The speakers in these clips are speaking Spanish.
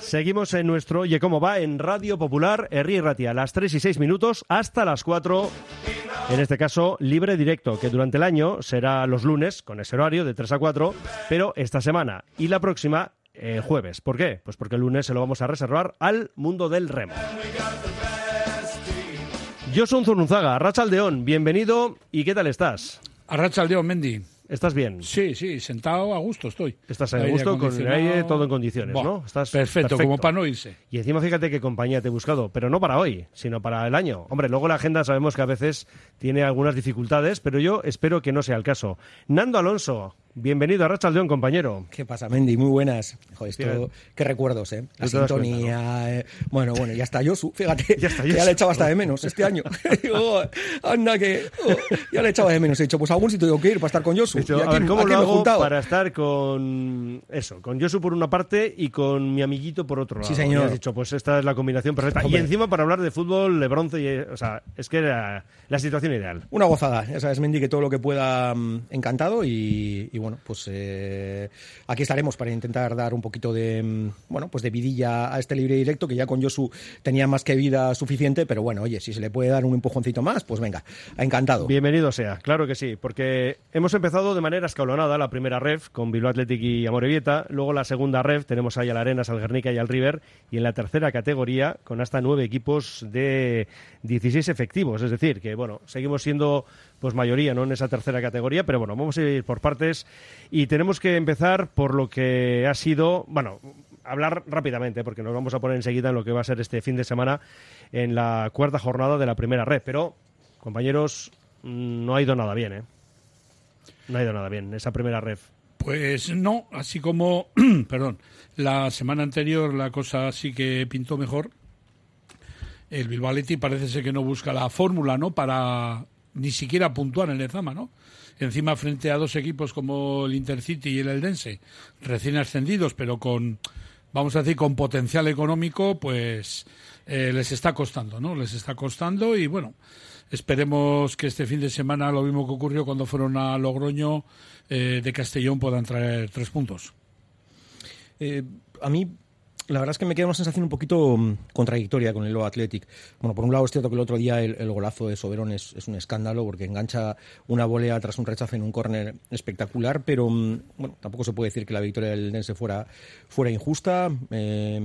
Seguimos en nuestro Oye Cómo Va en Radio Popular, Herri Ratia, a las 3 y 6 minutos hasta las 4. En este caso, libre directo, que durante el año será los lunes, con ese horario de 3 a 4, pero esta semana y la próxima, el jueves. ¿Por qué? Pues porque el lunes se lo vamos a reservar al mundo del remo. Yo soy Zurunzaga, Rachaldeón, bienvenido y ¿qué tal estás? A Rachaldeón, Mendy. ¿Estás bien? Sí, sí, sentado a gusto estoy. Estás a gusto, con el aire, todo en condiciones, ¿no? Estás perfecto, como para no irse. Y encima fíjate qué compañía te he buscado, pero no para hoy, sino para el año. Hombre, luego la agenda sabemos que a veces tiene algunas dificultades, pero yo espero que no sea el caso. Nando Alonso, Bienvenido a Rachaldeón, compañero. ¿Qué pasa, Mendy? Muy buenas. Joder, esto, qué recuerdos, ¿eh? La sintonía. Eh. Bueno, bueno, ya está Yosu, fíjate. Ya, está ya le he echado hasta de menos este año. oh, anda, que. Oh, ya le he echado de menos. He dicho, pues algún sitio tengo que ir para estar con Yosu. a ver, ¿cómo lo hago para estar con. Eso, con Yosu por una parte y con mi amiguito por otro lado? Sí, señor. Y has dicho, pues esta es la combinación perfecta. Y encima para hablar de fútbol, de bronce, y, o sea, es que era la situación ideal. Una gozada. Ya sabes, Mendy, que todo lo que pueda, mm, encantado. Y, y bueno, pues. Eh, eh, aquí estaremos para intentar dar un poquito de, mm, bueno, pues de vidilla a este libre directo, que ya con Josu tenía más que vida suficiente, pero bueno, oye, si se le puede dar un empujoncito más, pues venga, encantado. Bienvenido sea, claro que sí, porque hemos empezado de manera escalonada la primera ref con Bilbao Athletic y Amorebieta, luego la segunda ref tenemos ahí al Arenas, al Guernica y al River, y en la tercera categoría con hasta nueve equipos de 16 efectivos, es decir, que bueno, seguimos siendo pues mayoría no en esa tercera categoría, pero bueno, vamos a ir por partes y tenemos que empezar por lo que ha sido, bueno, hablar rápidamente porque nos vamos a poner enseguida en lo que va a ser este fin de semana en la cuarta jornada de la primera red, pero compañeros, mm, no ha ido nada bien, ¿eh? No ha ido nada bien esa primera red. Pues no, así como, perdón, la semana anterior la cosa sí que pintó mejor. El Bilbao parece ser que no busca la fórmula, ¿no? Para ni siquiera puntuar en el Zama, ¿no? Encima frente a dos equipos como el Intercity y el Eldense, recién ascendidos, pero con, vamos a decir, con potencial económico, pues eh, les está costando, ¿no? Les está costando y bueno, esperemos que este fin de semana, lo mismo que ocurrió cuando fueron a Logroño eh, de Castellón, puedan traer tres puntos. Eh, a mí la verdad es que me queda una sensación un poquito mm, contradictoria con el Low Athletic. Bueno, por un lado es cierto que el otro día el, golazo de Soberón es, un escándalo porque engancha una volea tras un rechazo en un córner espectacular, pero mm, bueno, tampoco se puede decir que la victoria del Dense fuera, fuera injusta. Eh,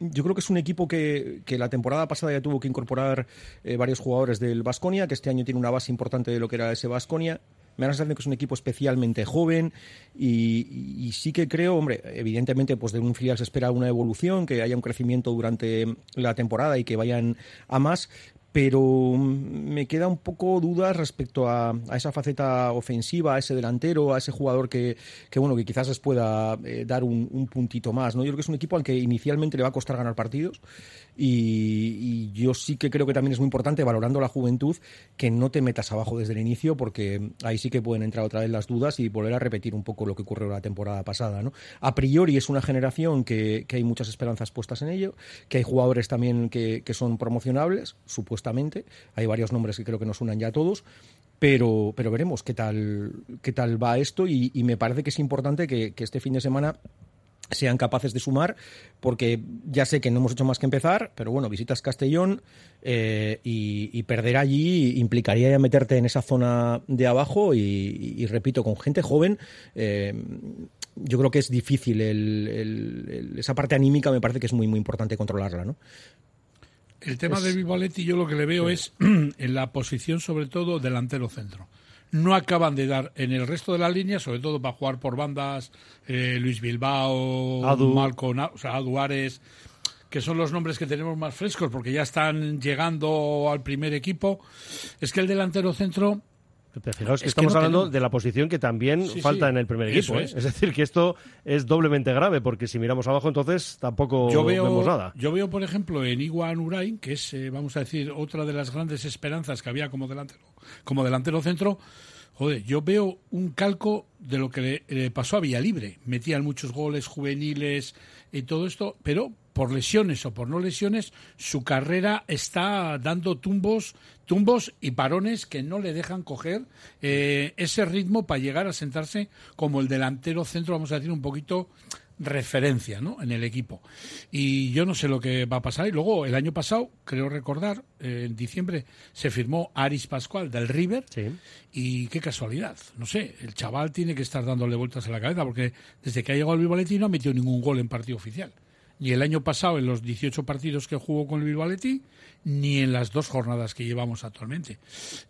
yo creo que es un equipo que, la temporada pasada ya tuvo que incorporar eh, varios jugadores del Vasconia, que este año tiene una base importante de lo que era ese Vasconia me da la sensación que es un equipo especialmente joven y, sí que creo, hombre, evidentemente pues de un filial se espera una evolución, que haya un crecimiento durante la temporada y que vayan a más, pero me queda un poco dudas respecto a, esa faceta ofensiva, a ese delantero, a ese jugador que, bueno, que quizás les pueda eh, dar un, puntito más. ¿no? Yo creo que es un equipo al que inicialmente le va a costar ganar partidos y, yo sí que creo que también es muy importante, valorando la juventud, que no te metas abajo desde el inicio, porque ahí sí que pueden entrar otra vez las dudas y volver a repetir un poco lo que ocurrió la temporada pasada. ¿no? A priori es una generación que, hay muchas esperanzas puestas en ello, que hay jugadores también que, que son promocionables, supuestamente hay varios nombres que creo que nos unan ya a todos. Pero, pero veremos qué tal, qué tal va esto y, me parece que es importante que, este fin de semana sean capaces de sumar, porque ya sé que no hemos hecho más que empezar, pero bueno, visitas Castellón eh, y, perder allí implicaría ya meterte en esa zona de abajo y, repito, con gente joven. Eh, yo creo que es difícil esa parte anímica me parece que es muy muy importante controlarla ¿no? El tema de Vivaletti yo lo que le veo es en la posición sobre todo delantero centro. No acaban de dar en el resto de la línea, sobre todo para jugar por bandas, eh, Luis Bilbao, Adu. o sea, Aduares, que son los nombres que tenemos más frescos porque ya están llegando al primer equipo. Es que el delantero centro Fijaos que estamos hablando de la posición que también falta en el primer equipo. ¿eh? Es. decir, que esto es doblemente grave, porque si miramos abajo, entonces tampoco vemos nada. Yo veo, por ejemplo, en Iguan Urain, que es, eh, vamos a decir, otra de las grandes esperanzas que había como delantero, como delantero centro. Joder, yo veo un calco de lo que le, pasó a Villalibre. Metían muchos goles juveniles y todo esto, pero por lesiones o por no lesiones, su carrera está dando tumbos, tumbos y parones que no le dejan coger eh, ese ritmo para llegar a sentarse como el delantero centro, vamos a decir, un poquito referencia ¿no? en el equipo. Y yo no sé lo que va a pasar. Y luego, el año pasado, creo recordar, eh, en diciembre, se firmó Aris Pascual del River. Y qué casualidad. No sé, el chaval tiene que estar dándole vueltas a la cabeza porque desde que ha llegado al Bilbao no ha metido ningún gol en partido oficial ni el año pasado en los 18 partidos que jugó con el Bilbao ni en las dos jornadas que llevamos actualmente.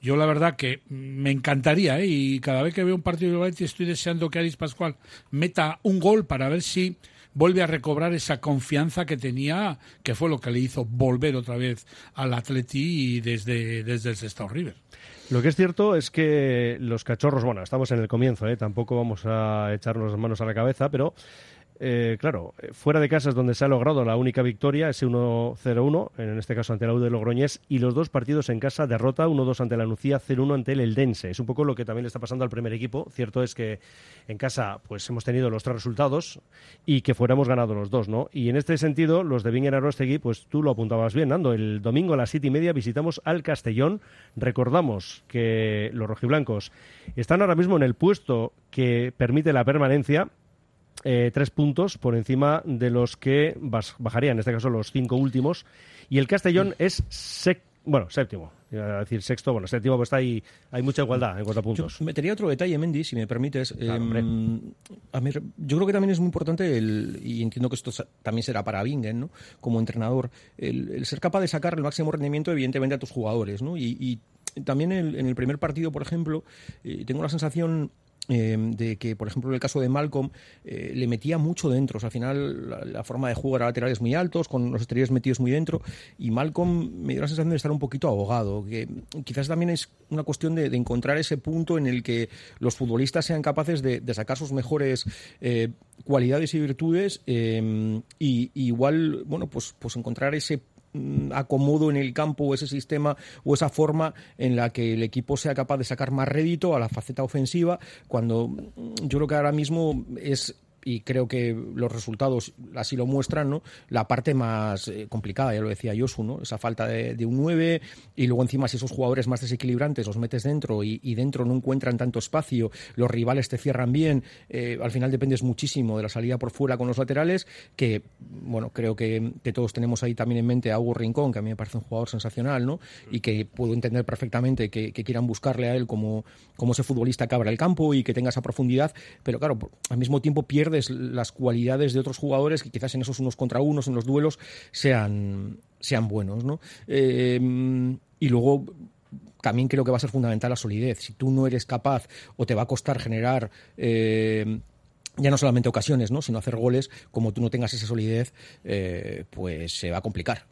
Yo la verdad que me encantaría, ¿eh? y cada vez que veo un partido de Bilbao estoy deseando que Aris Pascual meta un gol para ver si vuelve a recobrar esa confianza que tenía, que fue lo que le hizo volver otra vez al Atleti y desde, desde el Sestao River. Lo que es cierto es que los cachorros, bueno, estamos en el comienzo, ¿eh? tampoco vamos a echarnos las manos a la cabeza, pero eh, claro, eh, fuera de casa es donde se ha logrado la única victoria, ese 1-0-1, en este caso ante la U de Logroñés, y los dos partidos en casa, derrota 1-2 ante la Nucía, 0-1 ante el Eldense. Es un poco lo que también le está pasando al primer equipo. Cierto es que en casa pues hemos tenido los tres resultados y que fuéramos ganado los dos, ¿no? Y en este sentido, los de Viñera Arostegui, pues tú lo apuntabas bien, Nando. El domingo a las siete y media visitamos al Castellón. Recordamos que los rojiblancos están ahora mismo en el puesto que permite la permanencia eh, tres puntos por encima de los que bajarían, en este caso los cinco últimos. Y el Castellón es bueno, séptimo. Iba a decir sexto, bueno, séptimo, pues está ahí, hay mucha igualdad en cuanto a puntos. Yo metería otro detalle, Mendy, si me permites. Em, yo creo que también es muy importante, el, y entiendo que esto también será para Bingen, ¿no? como entrenador, el, ser capaz de sacar el máximo rendimiento, evidentemente, a tus jugadores. ¿no? Y, también en el primer partido, por ejemplo, eh, tengo la sensación Em, de que, por ejemplo, en el caso de Malcolm, eh, le metía mucho dentro. al final, la, forma de jugar a laterales muy altos, con los exteriores metidos muy dentro, y Malcolm me dio la sensación de estar un poquito ahogado. Que quizás también es una cuestión de, encontrar ese punto en el que los futbolistas sean capaces de, sacar sus mejores eh, cualidades y virtudes, em, y, igual, bueno, pues, pues encontrar ese Mm, acomodo en el campo o ese sistema o esa forma en la que el equipo sea capaz de sacar más rédito a la faceta ofensiva cuando mm, yo creo que ahora mismo es y creo que los resultados así lo muestran, ¿no? La parte más eh, complicada, ya lo decía Yosu, ¿no? Esa falta de, un 9 y luego encima si esos jugadores más desequilibrantes los metes dentro y, dentro no encuentran tanto espacio, los rivales te cierran bien, eh, al final dependes muchísimo de la salida por fuera con los laterales, que, bueno, creo que, todos tenemos ahí también en mente a Hugo Rincón, que a mí me parece un jugador sensacional, ¿no? Y que puedo entender perfectamente que, quieran buscarle a él como, como ese futbolista que abra el campo y que tenga esa profundidad, pero claro, al mismo tiempo pierde las cualidades de otros jugadores que quizás en esos unos contra unos, en los duelos, sean, sean buenos. ¿no? Eh, y luego también creo que va a ser fundamental la solidez. Si tú no eres capaz o te va a costar generar eh, ya no solamente ocasiones, ¿no? sino hacer goles, como tú no tengas esa solidez, eh, pues se va a complicar.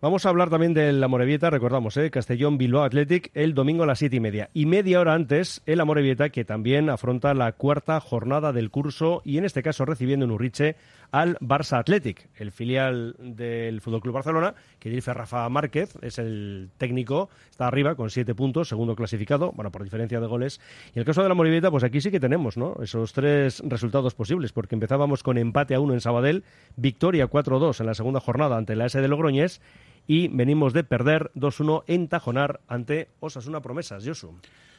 Vamos a hablar también del Amorebieta, recordamos, ¿eh? Castellón Bilbao Athletic el domingo a las siete y media. Y media hora antes, el Amorebieta, que también afronta la cuarta jornada del curso y en este caso recibiendo en Urriche al Barça Athletic, el filial del Fútbol Club Barcelona, que dirige Rafa Márquez, es el técnico, está arriba con siete puntos, segundo clasificado, bueno, por diferencia de goles. Y en el caso de la Morivieta, pues aquí sí que tenemos, ¿no? Esos tres resultados posibles, porque empezábamos con empate a uno en Sabadell, victoria 4-2 en la segunda jornada ante la S de Logroñés y venimos de perder 2-1 en Tajonar ante Osasuna Promesas, Josu.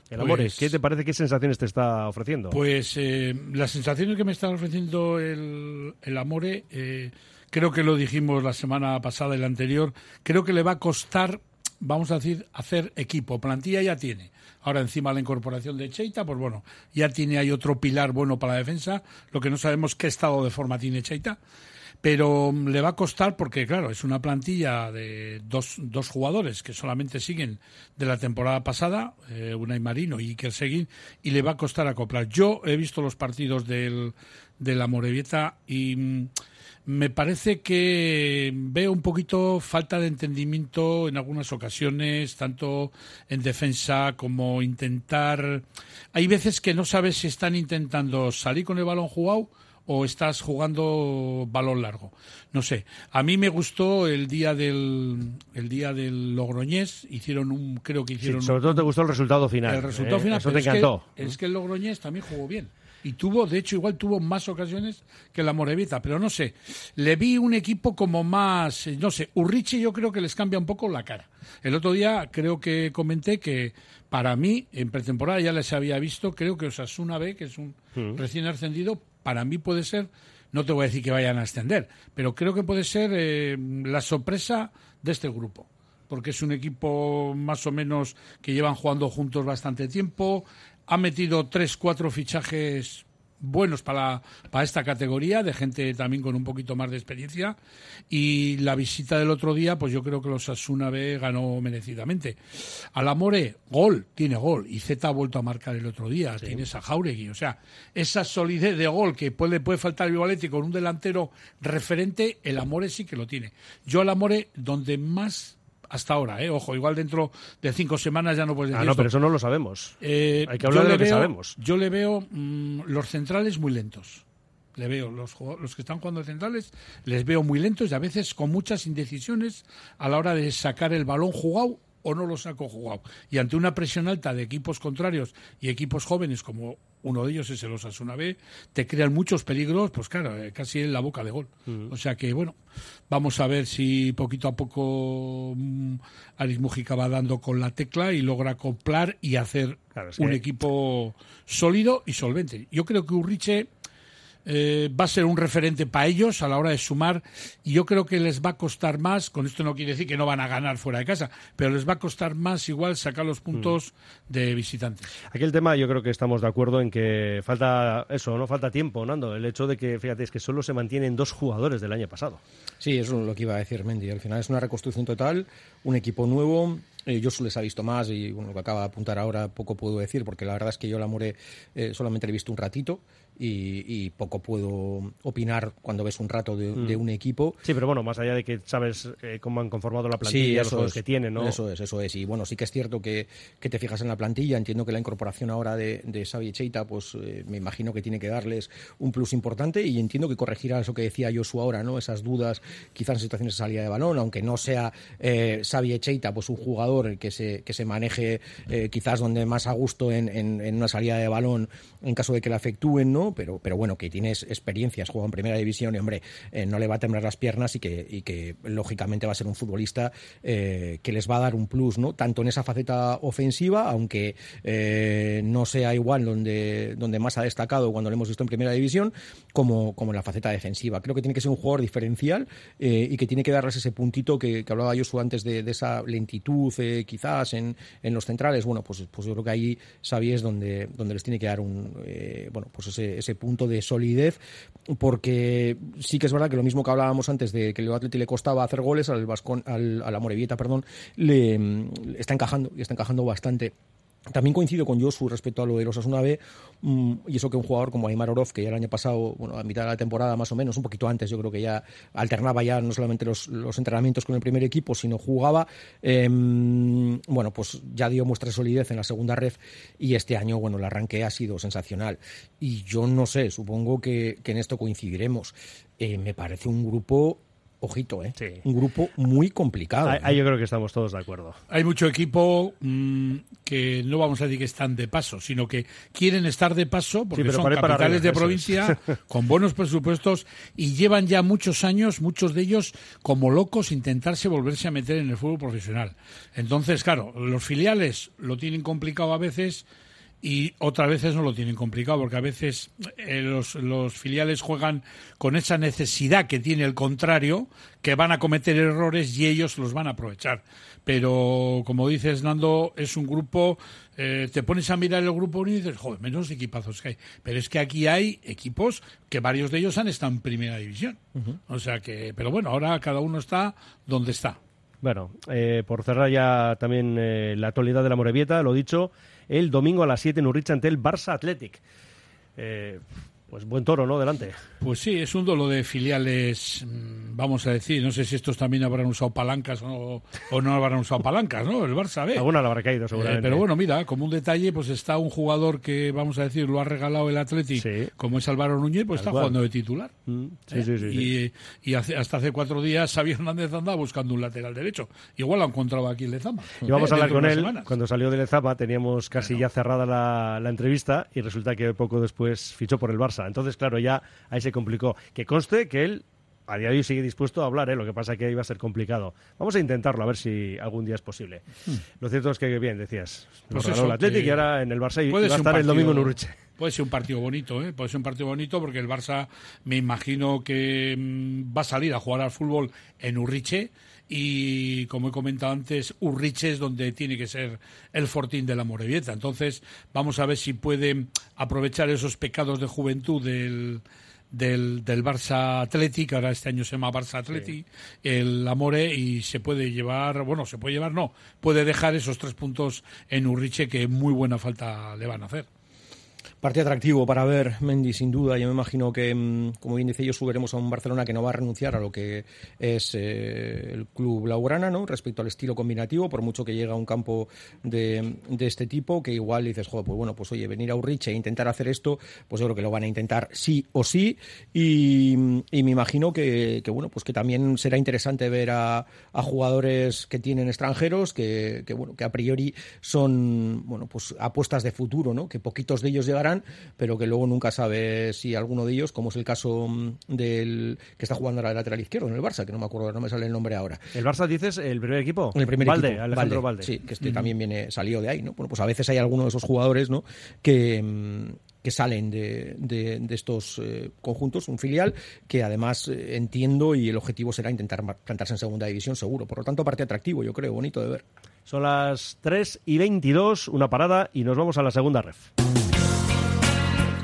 El Amores, ¿qué te parece? ¿Qué sensaciones te está ofreciendo? Pues eh, las sensaciones que me está ofreciendo el, el Amore, eh, creo que lo dijimos la semana pasada y la anterior, creo que le va a costar, vamos a decir, hacer equipo. Plantilla ya tiene. Ahora encima la incorporación de Cheita, pues bueno, ya tiene ahí otro pilar bueno para la defensa. Lo que no sabemos qué estado de forma tiene Cheita pero mm, le va a costar porque, claro, es una plantilla de dos, dos jugadores que solamente siguen de la temporada pasada, eh, Unai Marino y Iker Seguin, y le va a costar acoplar. Yo he visto los partidos del, de la Morevieta y mm, me parece que veo un poquito falta de entendimiento en algunas ocasiones, tanto en defensa como intentar. Hay veces que no sabes si están intentando salir con el balón jugado o estás jugando balón largo. No sé. A mí me gustó el día del el día del Logroñés. Hicieron un, creo que hicieron. sobre todo te gustó el resultado final. El resultado ¿eh? final. Eso te encantó. Es que, el Logroñés también jugó bien. Y tuvo, de hecho, igual tuvo más ocasiones que la Morevita, pero no sé. Le vi un equipo como más, eh, no sé, Urriche yo creo que les cambia un poco la cara. El otro día creo que comenté que para mí, en pretemporada ya les había visto, creo que Osasuna B, que es un recién ascendido, para mí puede ser, no te voy a decir que vayan a ascender, pero creo que puede ser eh, la sorpresa de este grupo porque es un equipo más o menos que llevan jugando juntos bastante tiempo. Ha metido tres, cuatro fichajes buenos para, para esta categoría, de gente también con un poquito más de experiencia. Y la visita del otro día, pues yo creo que los Asuna B ganó merecidamente. Alamore, gol, tiene gol. Y Z ha vuelto a marcar el otro día, tienes a Jauregui. O sea, esa solidez de gol que puede, puede faltar el Vivaletti con un delantero referente, el Amore sí que lo tiene. Yo al Amore, donde más hasta ahora, ¿eh? ojo, igual dentro de cinco semanas ya no puedes decir Ah, no, esto. pero eso no lo sabemos. Eh, Hay que hablar de lo que sabemos. Yo le veo mm, los centrales muy lentos. Le veo los, los que están jugando de centrales, les veo muy lentos y a veces con muchas indecisiones a la hora de sacar el balón jugado o no lo saco jugado. Y ante una presión alta de equipos contrarios y equipos jóvenes, como uno de ellos es el Osasuna B, te crean muchos peligros, pues claro, eh, casi en la boca de gol. O sea que, bueno, vamos a ver si poquito a poco mm, Aris Mujica va dando con la tecla y logra acoplar y hacer Claro, un que- equipo sólido y solvente. Yo creo que Urriche eh, va a ser un referente para ellos a la hora de sumar y yo creo que les va a costar más, con esto no quiere decir que no van a ganar fuera de casa, pero les va a costar más igual sacar los puntos de visitantes. Aquí el tema, yo creo que estamos de acuerdo en que falta eso, no falta tiempo, Nando. El hecho de que, fíjate, es que solo se mantienen dos jugadores del año pasado. Sí, eso es lo que iba a decir Mendy. Al final es una reconstrucción total, un equipo nuevo. Eh, yo les ha visto más y bueno, lo que acaba de apuntar ahora poco puedo decir porque la verdad es que yo la More eh, solamente le he visto un ratito y, y poco puedo opinar cuando ves un rato de, de un equipo. Sí, pero bueno, más allá de que sabes eh, cómo han conformado la plantilla, los eso jugadores es, que tienen, ¿no? Eso es, eso es. Y bueno, sí que es cierto que, que te fijas en la plantilla. Entiendo que la incorporación ahora de, de Xavi Cheita, pues eh, me imagino que tiene que darles un plus importante y entiendo que corregirá eso que decía Josu ahora, ¿no? Esas dudas, quizás en situaciones de salida de balón, aunque no sea eh, Xavi Cheita, pues un jugador que se, que se maneje eh, quizás donde más a gusto en, en, en una salida de balón en caso de que la afectúen, ¿no? Pero, pero bueno, que tienes experiencias, juega en primera división y, hombre, eh, no le va a temblar las piernas y que, y que lógicamente va a ser un futbolista eh, que les va a dar un plus, ¿no? Tanto en esa faceta ofensiva, aunque eh, no sea igual donde, donde más ha destacado cuando lo hemos visto en primera división, como, como en la faceta defensiva. Creo que tiene que ser un jugador diferencial y que tiene que darles ese puntito que, hablaba Josu antes de, esa lentitud, quizás en, en los centrales. Bueno, pues, pues yo creo que ahí Xavi es donde, donde les tiene que dar un, bueno, pues ese, ese punto de solidez, porque sí que es verdad que lo mismo que hablábamos antes de que el Atleti le costaba hacer goles al Vascon, al, a la Morevieta, perdón, le, le está encajando y está encajando bastante. También coincido con Josu respecto a lo de los Asuna B, mm, y eso que un jugador como Aymar Oroz, que ya el año pasado, bueno, a mitad de la temporada más o menos, un poquito antes, yo creo que ya alternaba ya no solamente los, los entrenamientos con el primer equipo, sino jugaba, eh, bueno, pues ya dio muestra de solidez en la segunda red y este año, bueno, el arranque ha sido sensacional. Y yo no sé, supongo que, que en esto coincidiremos. Eh, me parece un grupo ojito, ¿eh? Sí. Un grupo muy complicado. Ahí, ¿eh? ahí yo creo que estamos todos de acuerdo. Hay mucho equipo mm, que no vamos a decir que están de paso, sino que quieren estar de paso porque pero son para ir para capitales arriba, de provincia con buenos presupuestos y llevan ya muchos años, muchos de ellos como locos, intentarse volverse a meter en el fútbol profesional. Entonces, claro, los filiales lo tienen complicado a veces y otras veces no lo tienen complicado porque a veces eh, los, los filiales juegan con esa necesidad que tiene el contrario, que van a cometer errores y ellos los van a aprovechar. Pero como dices, Nando, es un grupo, eh, te pones a mirar el grupo y dices, joder, menos equipazos que hay. Pero es que aquí hay equipos que varios de ellos han estado en primera división. O sea que, pero bueno, ahora cada uno está donde está. Bueno, eh, por cerrar ya también eh, la actualidad de la Morevieta, lo dicho, el domingo a las 7 en Urricha ante el Barça Athletic. Eh, pues buen toro, ¿no? Delante. Pues sí, es un duelo de filiales mm, vamos a decir, no sé si estos también habrán usado palancas o, o no habrán usado palancas, ¿no? El Barça B. Alguna le habrá caído, Eh, seguramente. pero bueno, mira, como un detalle, pues está un jugador que, vamos a decir, lo ha regalado el Athletic, Sí. como es Álvaro Núñez, pues Tal está cual. jugando de titular. Mm, sí, sí, sí, sí. Y, y hace- hasta hace cuatro días Xavi Hernández andaba buscando un lateral derecho. Igual lo ha encontrado aquí en Lezama. Y vamos Eh, a hablar con él. semanas. Cuando salió de Lezama teníamos casi ya cerrada la, la entrevista y resulta que poco después fichó por el Barça. Entonces, claro, ya ahí se complicó. Que conste que él a día de hoy sigue dispuesto a hablar, ¿eh? lo que pasa que iba a ser complicado. Vamos a intentarlo, a ver si algún día es posible. Lo cierto es que, bien, decías, Hmm. Pues eso, el Atlético y ahora en el Barça y Puede va a ser un estar el domingo en partido- Uruche. Puede ser un partido bonito, ¿eh? Puede ser un partido bonito porque el Barça me imagino que mm, va a salir a jugar al fútbol en Urriche y, como he comentado antes, Urriche es donde tiene que ser el fortín de la Morevieta. Entonces, vamos a ver si puede aprovechar esos pecados de juventud del, del, del Barça Athletic, ahora este año se llama Barça Athletic, el Amore, y se puede llevar, bueno, se puede llevar, no, puede dejar esos tres puntos en Urriche que muy buena falta le van a hacer. Partido atractivo para ver, Mendy, sin duda. Yo me imagino que, mm, como bien dice yo, subiremos a un Barcelona que no va a renunciar a lo que es eh, el club Laurana, ¿no? Respecto al estilo combinativo, por mucho que llegue a un campo de, de este tipo, que igual dices, pues bueno, pues oye, venir a Urriche e intentar hacer esto, pues yo creo que lo van a intentar sí o sí. Y, y me imagino que, que, bueno, pues que también será interesante ver a, a jugadores que tienen extranjeros, que, que, bueno, que a priori son, bueno, pues apuestas de futuro, ¿no? Que poquitos de ellos llegarán, pero que luego nunca sabe si alguno de ellos, como es el caso mm, del que está jugando ahora de lateral izquierdo en el Barça, que no me acuerdo, no me sale el nombre ahora. ¿El Barça dices el primer equipo? El primer Valde, equipo, Alejandro Valde. Sí, que este también viene salió de ahí, ¿no? Bueno, pues a veces hay algunos de esos jugadores, ¿no? Que mm, que salen de, de, de estos eh, conjuntos, un filial que además eh, entiendo y el objetivo será intentar plantarse en segunda división seguro. Por lo tanto, parte atractivo, yo creo, bonito de ver. Son las 3 y 22, una parada y nos vamos a la segunda ref.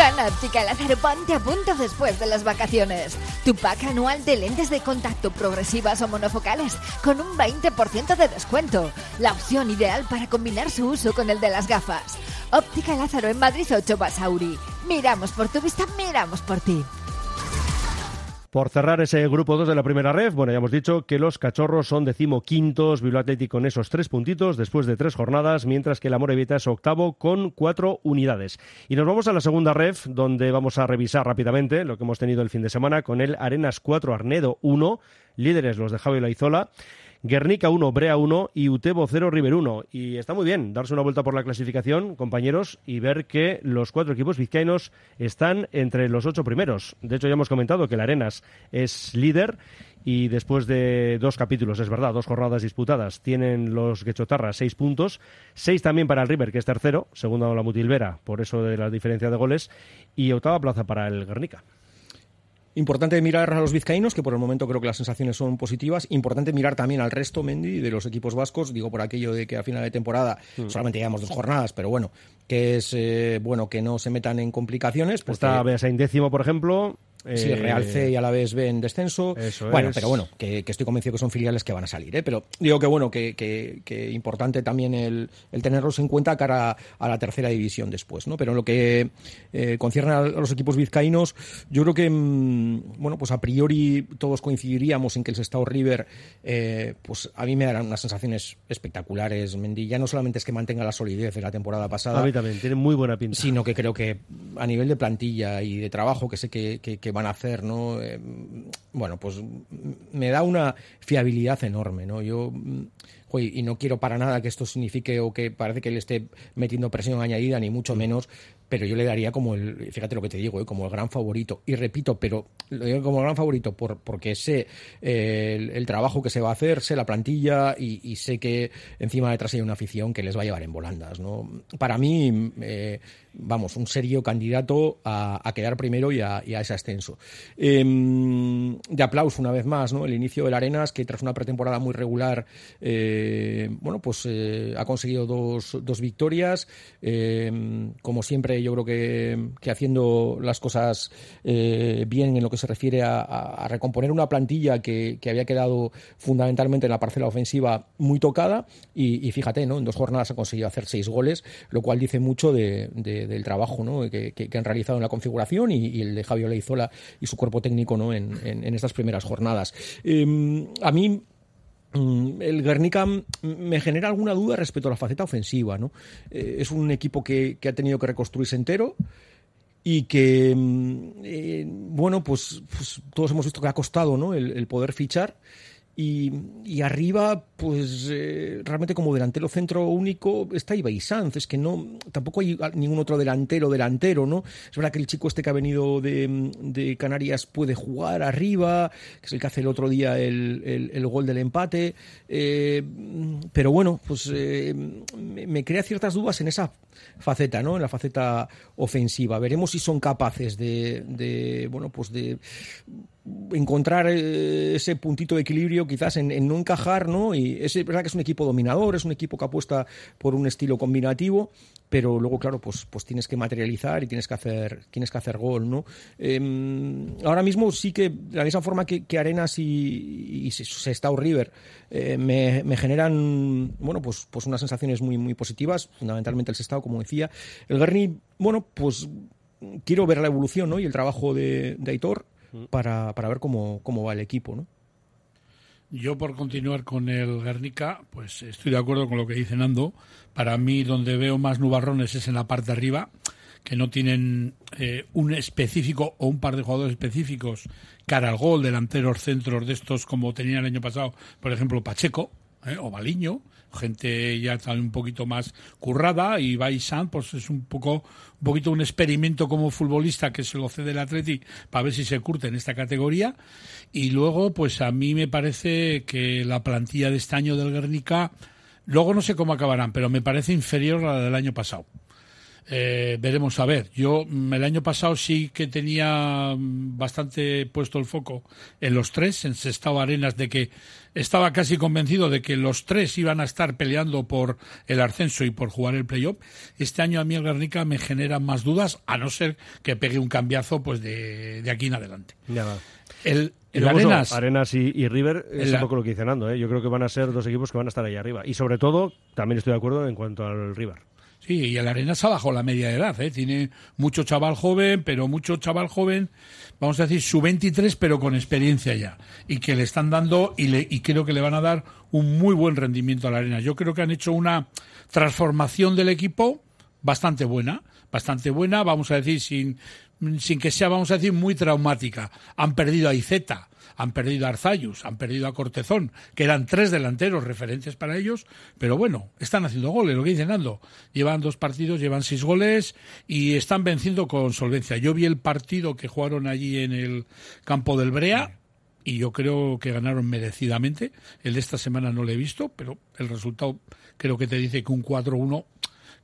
Gana Óptica Lázaro, ponte a punto después de las vacaciones. Tu pack anual de lentes de contacto progresivas o monofocales con un 20% de descuento. La opción ideal para combinar su uso con el de las gafas. Óptica Lázaro en Madrid 8 Basauri. Miramos por tu vista, miramos por ti. Por cerrar ese grupo 2 de la primera ref, bueno, ya hemos dicho que los cachorros son decimoquintos, Bilbao Athletic con esos tres puntitos después de tres jornadas, mientras que la Morevieta es octavo con cuatro unidades. Y nos vamos a la segunda ref, donde vamos a revisar rápidamente lo que hemos tenido el fin de semana con el Arenas 4, Arnedo 1, líderes los de Javi Laizola. Guernica 1, Brea 1 y Utebo 0, River 1. Y está muy bien darse una vuelta por la clasificación, compañeros, y ver que los cuatro equipos vizcaínos están entre los ocho primeros. De hecho, ya hemos comentado que el Arenas es líder y después de dos capítulos, es verdad, dos jornadas disputadas, tienen los Guechotarras seis puntos, seis también para el River, que es tercero, segundo la Mutilvera, por eso de la diferencia de goles, y octava plaza para el Guernica. Importante mirar a los vizcaínos, que por el momento creo que las sensaciones son positivas. Importante mirar también al resto, Mendy, de los equipos vascos. Digo por aquello de que a final de temporada solamente llevamos dos jornadas, pero bueno, que es eh, bueno que no se metan en complicaciones. Porque... Está Beasain décimo, por ejemplo, Sí, Eh, Real C y a la vez B en descenso. Eso bueno, es. pero bueno, que, que estoy convencido que son filiales que van a salir. ¿eh? Pero digo que bueno, que, que- que importante también el, el tenerlos en cuenta cara a la tercera división después. ¿no? Pero en lo que eh, concierne a los equipos vizcaínos, yo creo que mm, bueno, pues a priori todos coincidiríamos en que el Sestao River, eh, pues a mí me darán unas sensaciones espectaculares. Mendy ya no solamente es que mantenga la solidez de la temporada pasada, A mí también, tiene muy buena pinta. sino que creo que a nivel de plantilla y de trabajo que sé que, que- van a hacer, ¿no? Eh, bueno, pues mm, me da una fiabilidad enorme, ¿no? Yo mm, y no quiero para nada que esto signifique o que parece que le esté metiendo presión añadida, ni mucho menos, pero yo le daría como el, fíjate lo que te digo, ¿eh? como el gran favorito. Y repito, pero lo digo como el gran favorito por, porque sé eh, el, trabajo que se va a hacer, sé la plantilla y, sé que encima detrás hay una afición que les va a llevar en volandas, ¿no? Para mí, eh, vamos, un serio candidato a, quedar primero y a, a ese ascenso. Eh, de aplauso una vez más, ¿no? El inicio del Arenas, que tras una pretemporada muy regular, eh, bueno, pues ha conseguido dos, dos victorias. Eh, como siempre, yo creo que, que haciendo las cosas eh, bien en lo que se refiere a, recomponer una plantilla que, que había quedado fundamentalmente en la parcela ofensiva muy tocada. Y, fíjate, ¿no? En dos jornadas ha conseguido hacer seis goles, lo cual dice mucho de- de- del trabajo ¿no? que, que- han realizado en la configuración y, el de Javier Leizola y su cuerpo técnico ¿no? en, en- estas primeras jornadas. Eh, a mí El Guernica mm, me genera alguna duda respecto a la faceta ofensiva. ¿no? Eh, es un equipo que, ha tenido que reconstruirse entero y que, mm, eh, bueno, pues, pues todos hemos visto que ha costado ¿no? el poder fichar. Y, arriba, pues eh, realmente como delantero centro único está Ibai Sanz. Es que no, tampoco hay ningún otro delantero delantero, ¿no? Es verdad que el chico este que ha venido de, de Canarias puede jugar arriba, que es el que hace el otro día el, el- el gol del empate. eh, pero bueno, pues eh, me, me crea ciertas dudas en esa faceta, ¿no? En la faceta ofensiva. Veremos si son capaces de, de bueno, pues de encontrar eh, ese puntito de equilibrio quizás en, no encajar, ¿no? Y es verdad que es un equipo dominador, es un equipo que apuesta por un estilo combinativo, pero luego, claro, pues, pues tienes que materializar y tienes que hacer, tienes que hacer gol, ¿no? Eh, ahora mismo sí que, de la misma forma que, Arenas y, y River eh, me, generan, bueno, pues, pues unas sensaciones muy, muy positivas, fundamentalmente el Sestao, como decía. El Guerni, bueno, pues quiero ver la evolución, ¿no? Y el trabajo de, de Aitor para, para ver cómo, cómo va el equipo, ¿no? Yo, por continuar con el Guernica, pues estoy de acuerdo con lo que dice Nando. Para mí, donde veo más nubarrones es en la parte de arriba, que no tienen eh, un específico o un par de jugadores específicos cara al gol, delanteros, centros de estos como tenía el año pasado, por ejemplo, Pacheco eh, o Baliño, gente ya también un poquito más currada y Baisan pues es un poco un poquito un experimento como futbolista que se lo cede el Atleti para ver si se curte en esta categoría. Y luego pues a mí me parece que la plantilla de este año del Guernica luego no sé cómo acabarán pero me parece inferior a la del año pasado eh, veremos a ver. Yo mm, el año pasado sí que tenía mm, bastante puesto el foco en los tres, en Sestao Arenas, de que estaba casi convencido de que los tres iban a estar peleando por el ascenso y por jugar el playoff. Este año a mí el Guernica me genera más dudas, a no ser que pegue un cambiazo pues de, de aquí en adelante. Ya va. El, luego Arenas, Arenas y, y River es El- un poco lo que dice Nando. ¿eh? Yo creo que van a ser dos equipos que van a estar ahí arriba. Y sobre todo, también estoy de acuerdo en cuanto al River. Sí, y el Arenas ha bajado la media de edad, ¿eh? Tiene mucho chaval joven, pero mucho chaval joven, vamos a decir, su 23, pero con experiencia ya. Y que le están dando, y, le, y creo que le van a dar un muy buen rendimiento a la Arenas. Yo creo que han hecho una transformación del equipo bastante buena, bastante buena, vamos a decir, sin, sin que sea, vamos a decir, muy traumática. Han perdido a Izeta, han perdido a Arzayus, han perdido a Cortezón, que eran tres delanteros referentes para ellos, pero bueno, están haciendo goles, lo que dice Nando. Llevan dos partidos, llevan seis goles y están venciendo con solvencia. Yo vi el partido que jugaron allí en el campo del Brea y yo creo que ganaron merecidamente. El de esta semana no lo he visto, pero el resultado creo que te dice que un 4-1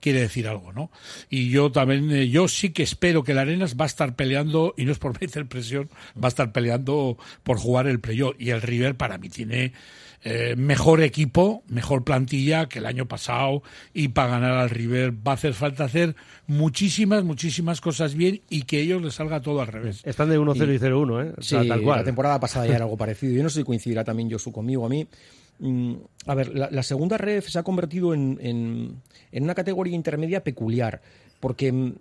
quiere decir algo, ¿no? Y yo también, eh, yo sí que espero que el Arenas va a estar peleando, y no es por meter presión, va a estar peleando por jugar el playoff. Y el River para mí tiene eh, mejor equipo, mejor plantilla que el año pasado y para ganar al River va a hacer falta hacer muchísimas, muchísimas cosas bien y que ellos les salga todo al revés. Están de 1-0 y 0-1, ¿eh? sí, tal cual. la temporada pasada ya era algo parecido. Yo no sé si coincidirá también Josu conmigo. A mí, a ver, la, segunda ref se ha convertido en, en, una categoría intermedia peculiar porque mm,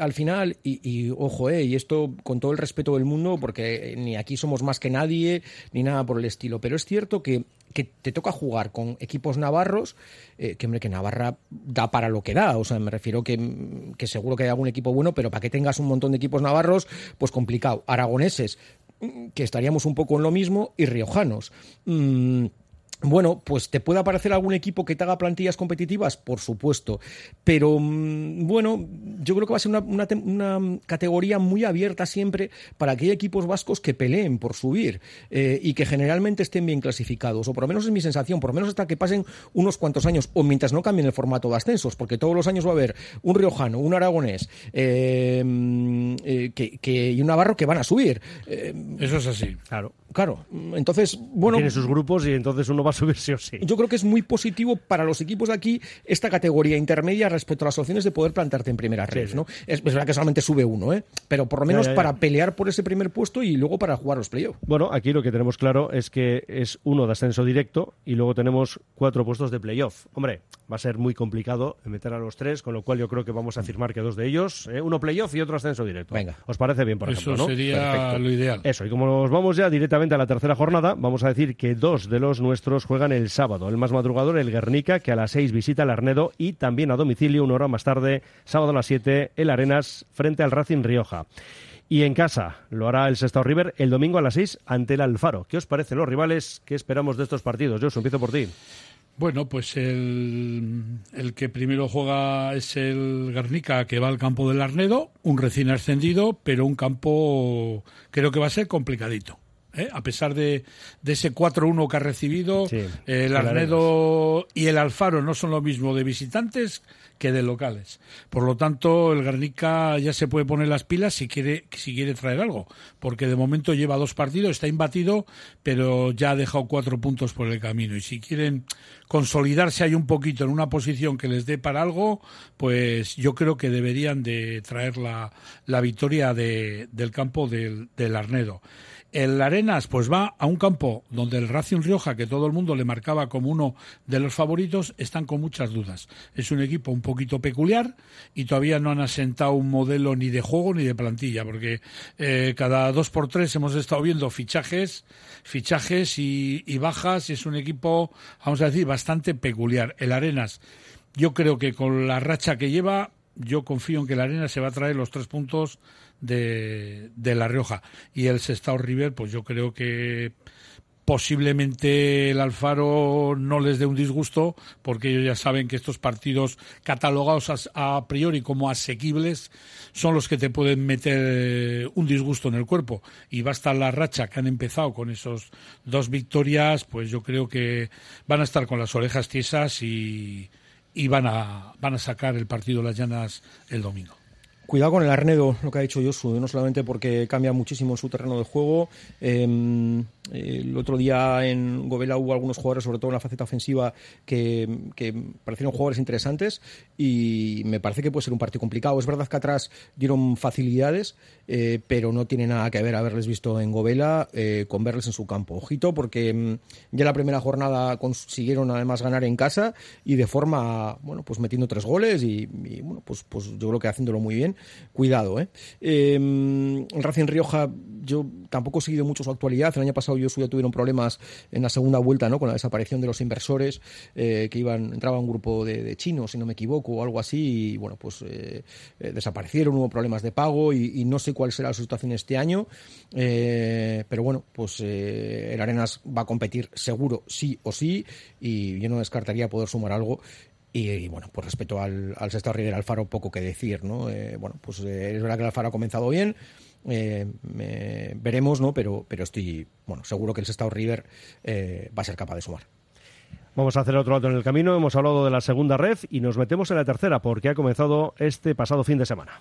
al final, y, ojo, eh, y esto con todo el respeto del mundo, porque ni aquí somos más que nadie, ni nada por el estilo, pero es cierto que, que te toca jugar con equipos navarros, eh, que hombre, que Navarra da para lo que da, o sea, me refiero que, que seguro que hay algún equipo bueno, pero para que tengas un montón de equipos navarros, pues complicado. Aragoneses, mm, que estaríamos un poco en lo mismo, y riojanos. Mm, bueno, pues te puede aparecer algún equipo que te haga plantillas competitivas, por supuesto, pero mm, bueno, yo creo que va a ser una, categoría muy abierta siempre para que haya equipos vascos que peleen por subir eh, y que generalmente estén bien clasificados, o por lo menos es mi sensación, por lo menos hasta que pasen unos cuantos años, o mientras no cambien el formato de ascensos, porque todos los años va a haber un riojano, un aragonés eh, mm, eh, que, y un navarro que van a subir. Eso es así. Claro. Claro, entonces, bueno. Tiene sus grupos y entonces uno va a subir sí o sí. Yo creo que es muy positivo para los equipos de aquí esta categoría intermedia respecto a las opciones de poder plantarte en primera red, ¿no? Es, verdad que solamente sube uno, ¿eh? Pero por lo menos para pelear por ese primer puesto y luego para jugar los playoffs. Bueno, aquí lo que tenemos claro es que es uno de ascenso directo y luego tenemos cuatro puestos de playoff. Hombre, va a ser muy complicado meter a los tres, con lo cual yo creo que vamos a afirmar que dos de ellos, ¿eh? uno playoff y otro ascenso directo. Venga. ¿Os parece bien, por ejemplo? Eso sería lo ideal. Eso, y como nos vamos ya directamente a la tercera jornada, vamos a decir que dos de los nuestros juegan el sábado. El más madrugador, el Guernica, que a las seis visita el Arnedo y también a domicilio, una hora más tarde, sábado a las siete, el Arenas frente al Racing Rioja. Y en casa lo hará el Sestao River el domingo a las seis ante el Alfaro. ¿Qué os parecen los rivales? ¿Qué esperamos de estos partidos? Yo empiezo por ti. Bueno, pues el, el, que primero juega es el Guernica, que va al campo del Arnedo, un recién ascendido, pero un campo creo que va a ser complicadito. ¿Eh? a pesar de, ese 4-1 que ha recibido, el Arnedo y el Alfaro no son lo mismo de visitantes que de locales. Por lo tanto, el Garnica ya se puede poner las pilas si quiere, si quiere traer algo, porque de momento lleva dos partidos, está imbatido, pero ya ha dejado cuatro puntos por el camino. Y si quieren consolidarse ahí un poquito en una posición que les dé para algo, pues yo creo que deberían de traer la, la victoria de, del campo del, del Arnedo. El Arenas pues va a un campo donde el Racing Rioja, que todo el mundo le marcaba como uno de los favoritos, están con muchas dudas. Es un equipo un poquito peculiar y todavía no han asentado un modelo ni de juego ni de plantilla, porque eh, cada dos por tres hemos estado viendo fichajes, fichajes y, y bajas. Y es un equipo, vamos a decir, bastante peculiar. El Arenas, yo creo que con la racha que lleva, yo confío en que el Arenas se va a traer los tres puntos de, de La Rioja. Y el Sestao River, pues yo creo que posiblemente el Alfaro no les dé un disgusto, porque ellos ya saben que estos partidos catalogados a, priori como asequibles son los que te pueden meter eh, un disgusto en el cuerpo. Y basta la racha que han empezado con esos dos victorias, pues yo creo que van a estar con las orejas tiesas y, y van, a, van a sacar el partido Las Llanas el domingo. Cuidado con el Arnedo, lo que ha dicho Josu, no solamente porque cambia muchísimo su terreno de juego, eh, el otro día en Govela hubo algunos jugadores, sobre todo en la faceta ofensiva, que, parecieron jugadores interesantes y me parece que puede ser un partido complicado. Es verdad que atrás dieron facilidades, eh, pero no tiene nada que ver haberles visto en Govela eh, con verles en su campo. Ojito, porque mm, ya la primera jornada consiguieron además ganar en casa y de forma, bueno, pues metiendo tres goles y, bueno, pues, pues yo creo que haciéndolo muy bien. Cuidado, ¿eh? eh el Racing Rioja, yo tampoco he seguido mucho su actualidad. El año pasado y ya tuvieron problemas en la segunda vuelta, ¿no? Con la desaparición de los inversores eh, que iban, entraba un grupo de, chinos, si no me equivoco, o algo así, y bueno, pues eh, eh, desaparecieron, hubo problemas de pago y, no sé cuál será la situación este año, pero bueno, pues el Arenas va a competir seguro, sí o sí, y yo no descartaría poder sumar algo y, bueno, pues respecto al, al sexto River Alfaro, poco que decir, ¿no? bueno, pues es verdad que el Alfaro ha comenzado bien, eh, veremos, ¿no? Pero, pero estoy, bueno, seguro que el Sestao River eh, va a ser capaz de sumar. Vamos a hacer otro alto en el camino. Hemos hablado de la segunda red y nos metemos en la tercera porque ha comenzado este pasado fin de semana.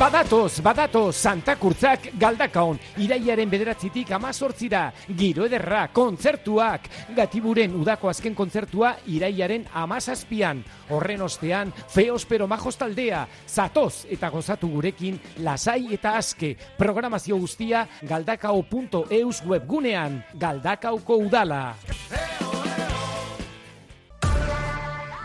Badatoz, badatoz, Santa Kurzak galdakaon, iraiaren bederatzitik amazortzira, giro ederra, kontzertuak, gatiburen udako azken kontzertua iraiaren amazazpian, horren ostean, feos pero majos taldea, zatoz eta gozatu gurekin, lasai eta aske, programazio guztia galdakao.eus webgunean, galdakauko udala.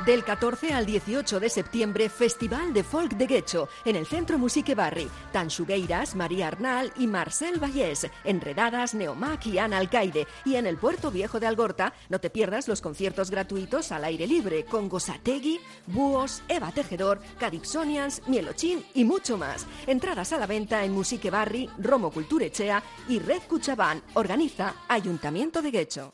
Del 14 al 18 de septiembre, Festival de Folk de Guecho, en el Centro Musique Barri. Tansugueiras, María Arnal y Marcel Vallés, Enredadas, Neomac y Ana Alcaide. Y en el Puerto Viejo de Algorta, no te pierdas los conciertos gratuitos al aire libre con Gosategui, Búhos, Eva Tejedor, Cadixonians, Mielochín y mucho más. Entradas a la venta en Musique Barri, Romo Culturechea y Red Cuchabán. Organiza Ayuntamiento de Guecho.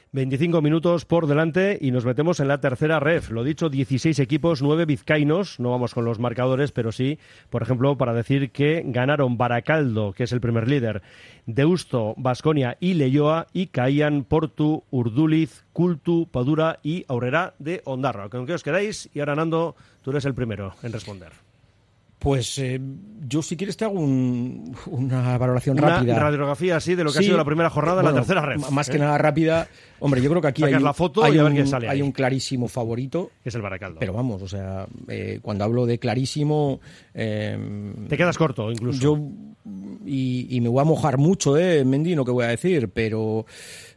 25 minutos por delante y nos metemos en la tercera ref. Lo dicho, 16 equipos, 9 vizcaínos. No vamos con los marcadores, pero sí, por ejemplo, para decir que ganaron Baracaldo, que es el primer líder, Deusto, Basconia y Leyoa, y caían Portu, Urduliz, Cultu, Padura y Aurrera de Ondarra. ¿Con qué os quedáis? Y ahora, Nando, tú eres el primero en responder. Pues eh, yo, si quieres, te hago un- una valoración Una rápida. radiografía así de lo que ha sido la primera jornada bueno, la tercera ref. m- Más ¿eh? que nada rápida. Hombre, yo creo que aquí Sacas hay, un- la foto hay y a ver un, sale hay un clarísimo favorito. Que es el Baracaldo. Pero vamos, o sea, eh, cuando hablo de clarísimo. eh, Te quedas corto, incluso. Yo. Y, y me voy a mojar mucho, ¿eh, Mendy? No que voy a decir, pero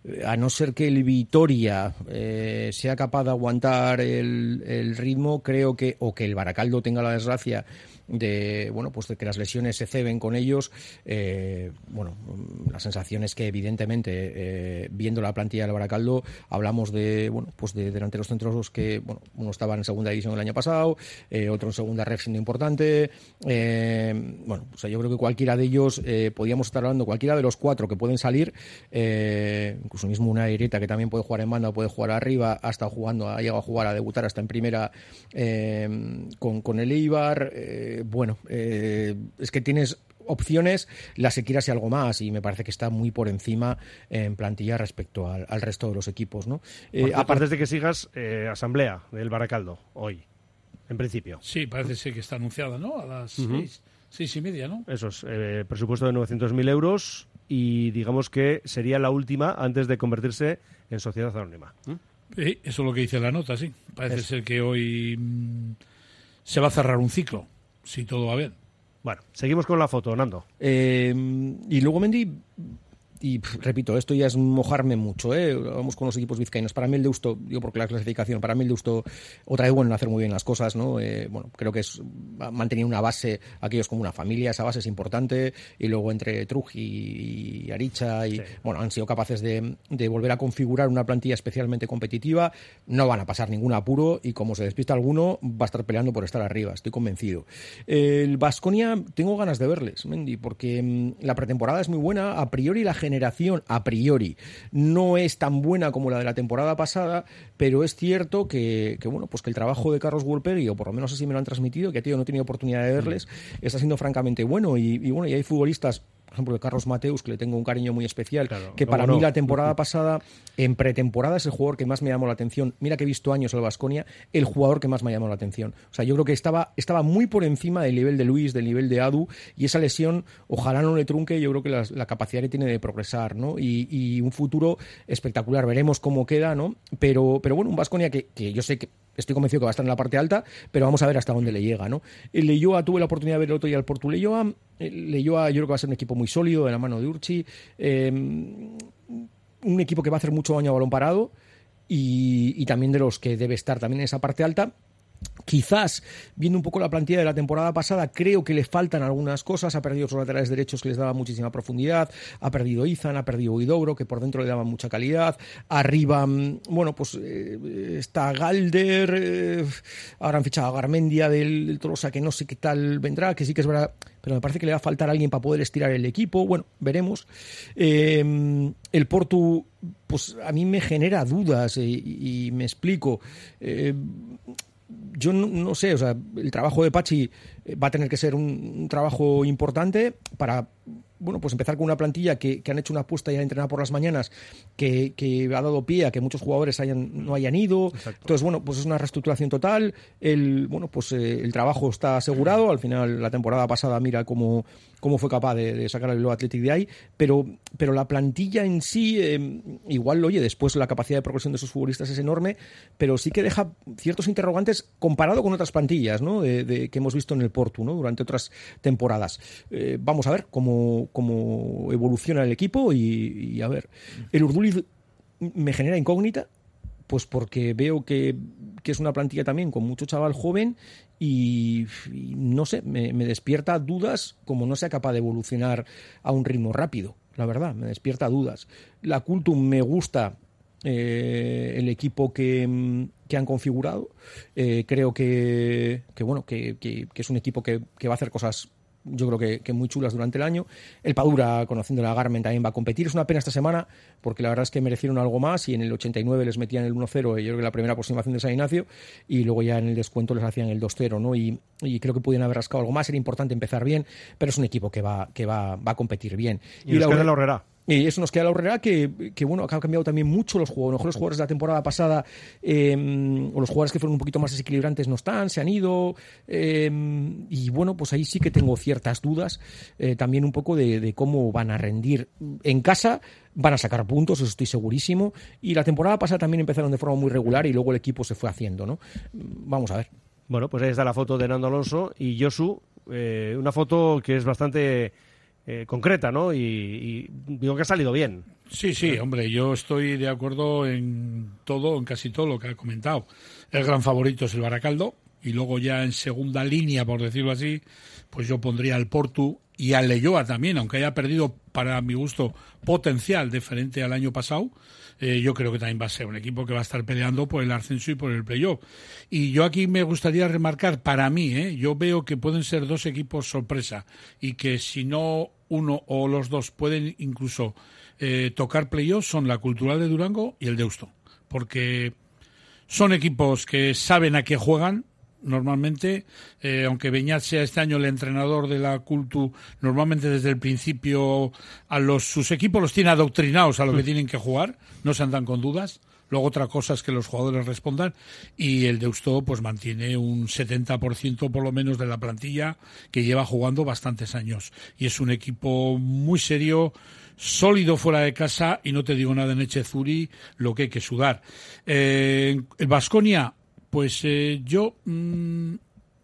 eh, a no ser que el Vitoria eh, sea capaz de aguantar el, el ritmo, creo que. O que el Baracaldo tenga la desgracia de bueno pues de que las lesiones se ceben con ellos eh, bueno mm, la sensación es que evidentemente eh, viendo la plantilla del Baracaldo hablamos de bueno pues de delanteros centrosos que bueno uno estaba en segunda división el año pasado eh, otro en segunda red siendo importante bueno o yo creo que cualquiera de ellos podíamos estar hablando cualquiera de los cuatro que pueden salir incluso mismo una Ireta que también puede jugar en banda puede jugar arriba ha estado jugando ha llegado a jugar a debutar hasta en primera con, con el Eibar bueno, eh, es que tienes opciones, la Sequira y algo más, y me parece que está muy por encima en plantilla respecto al, al resto de los equipos, ¿no? Eh, Aparte de que sigas eh, asamblea del Baracaldo hoy, en principio. Sí, parece ser que está anunciada, ¿no? A las seis, seis y media, ¿no? Eso es, eh, presupuesto de 900.000 euros y digamos que sería la última antes de convertirse en sociedad anónima. ¿Mm? Sí, eso es lo que dice la nota, sí. Parece ser que hoy mm, se va a cerrar un ciclo, si todo va bien. Bueno, seguimos con la foto, Nando. Eh, y luego Mendy, y pff, repito, esto ya es mojarme mucho, ¿eh? vamos con los equipos vizcaínos. Para mí el Deusto, digo porque la clasificación, para mí el Deusto otra vez bueno en hacer muy bien las cosas, ¿no? Eh, bueno, creo que es ha mantenido una base, aquellos como una familia, esa base es importante, y luego entre Truji y Aricha, y bueno, han sido capaces de, de volver a configurar una plantilla especialmente competitiva, no van a pasar ningún apuro, y como se despista alguno, va a estar peleando por estar arriba, estoy convencido. El Vasconia, tengo ganas de verles, Mendy, porque mm, la pretemporada es muy buena, a priori la generación, a priori, no es tan buena como la de la temporada pasada, pero es cierto que, que, bueno, pues que el trabajo de Carlos Wolpegui, o por lo menos así me lo han transmitido, que yo no he tenido oportunidad de verles, está siendo francamente bueno, y, y bueno, y hay futbolistas por ejemplo, de Carlos Mateus, que le tengo un cariño muy especial, Claro, que para no. mí la temporada pasada, en pretemporada, es el jugador que más me llamó la atención. Mira que he visto años el Vasconia, el jugador que más me llamó la atención. O sea, yo creo que estaba, estaba muy por encima del nivel de Luis, del nivel de Adu, y esa lesión, ojalá no le trunque, yo creo que la, la capacidad que tiene de progresar, ¿no? Y, y un futuro espectacular. Veremos cómo queda, ¿no? Pero, pero bueno, un Vasconia que, que yo sé que estoy convencido que va a estar en la parte alta, pero vamos a ver hasta dónde le llega, ¿no? El Leyoa tuve la oportunidad de ver el otro día al Portu Leyoa yo creo que va a ser un equipo muy sólido de la mano de Urchi. Eh, un equipo que va a hacer mucho daño a balón parado y, y también de los que debe estar también en esa parte alta. Quizás, viendo un poco la plantilla de la temporada pasada, creo que le faltan algunas cosas. Ha perdido sus laterales derechos que les daba muchísima profundidad. Ha perdido Izan, ha perdido Guidobro, que por dentro le daba mucha calidad. Arriba, mm, bueno, pues eh, está Galder. Eh, ahora han fichado a Garmendia del, del que no sé qué tal vendrá, que sí que es verdad, pero me parece que le va a faltar alguien para poder estirar el equipo. Bueno, veremos. Eh, el Portu, pues a mí me genera dudas eh, y, y me explico. Eh, yo no, no, sé, o sea, el trabajo de Pachi eh, va a tener que ser un, un trabajo importante para bueno, pues empezar con una plantilla que, que han hecho una apuesta y han entrenado por las mañanas, que, que, ha dado pie a que muchos jugadores hayan, no hayan ido. Exacto. Entonces, bueno, pues es una reestructuración total. El, bueno, pues eh, el trabajo está asegurado. Al final, la temporada pasada, mira cómo, cómo fue capaz de, sacar el Bilbao Athletic de ahí. Pero, pero la plantilla en sí, eh, igual, oye, después la capacidad de progresión de esos futbolistas es enorme, pero sí que deja ciertos interrogantes comparado con otras plantillas, ¿no? De, que hemos visto en el Portu, ¿no? Durante otras temporadas. Eh, vamos a ver cómo cómo evoluciona el equipo y, y a ver, el Urduliz me genera incógnita, pues porque veo que, que, es una plantilla también con mucho chaval joven y, no sé, me, despierta dudas como no sea capaz de evolucionar a un ritmo rápido, la verdad, me despierta dudas. La Cultum me gusta eh, el equipo que, que han configurado, eh, creo que, que bueno, que, que, es un equipo que, va a hacer cosas yo creo que, que, muy chulas durante el año. El Padura, conociendo la Garmin, también va a competir. Es una pena esta semana, porque la verdad es que merecieron algo más y en el 89 les metían el 1-0, yo creo que la primera aproximación de San Ignacio, y luego ya en el descuento les hacían el 2-0, ¿no? Y, y, creo que pudieran haber rascado algo más. Era importante empezar bien, pero es un equipo que va, que va, va a competir bien. Y, y la, la. Y eso nos queda la horrera que, que, bueno, ha cambiado también mucho los jugadores. Los jugadores de la temporada pasada, eh, o los jugadores que fueron un poquito más desequilibrantes no están, se han ido. Eh, y bueno, pues ahí sí que tengo ciertas dudas eh, también un poco de, de, cómo van a rendir en casa. Van a sacar puntos, eso estoy segurísimo. Y la temporada pasada también empezaron de forma muy regular y luego el equipo se fue haciendo, ¿no? Vamos a ver. Bueno, pues ahí está la foto de Nando Alonso y Josu. una foto que es bastante eh, concreta, ¿no? Y, digo que ha salido bien. Sí, sí, hombre, yo estoy de acuerdo en todo, en casi todo lo que ha comentado. El gran favorito es el Baracaldo y luego ya en segunda línea, por decirlo así, pues yo pondría al Portu y al Leyoa también, aunque haya perdido para mi gusto potencial diferente al año pasado. Eh, yo creo que también va a ser un equipo que va a estar peleando por el ascenso y por el playoff. Y yo aquí me gustaría remarcar, para mí, ¿eh? yo veo que pueden ser dos equipos sorpresa y que si no uno o los dos pueden incluso eh, tocar playoff son la Cultural de Durango y el Deusto. Porque son equipos que saben a qué juegan, normalmente, eh, aunque Beñat sea este año el entrenador de la Cultu, normalmente desde el principio a los sus equipos los tiene adoctrinados a lo que tienen que jugar, no se andan con dudas. Luego otra cosa es que los jugadores respondan y el Deusto pues mantiene un 70% por lo menos de la plantilla que lleva jugando bastantes años y es un equipo muy serio, sólido fuera de casa y no te digo nada en Echezuri, lo que hay que sudar. Eh, Vasconia pues eh, yo mmm,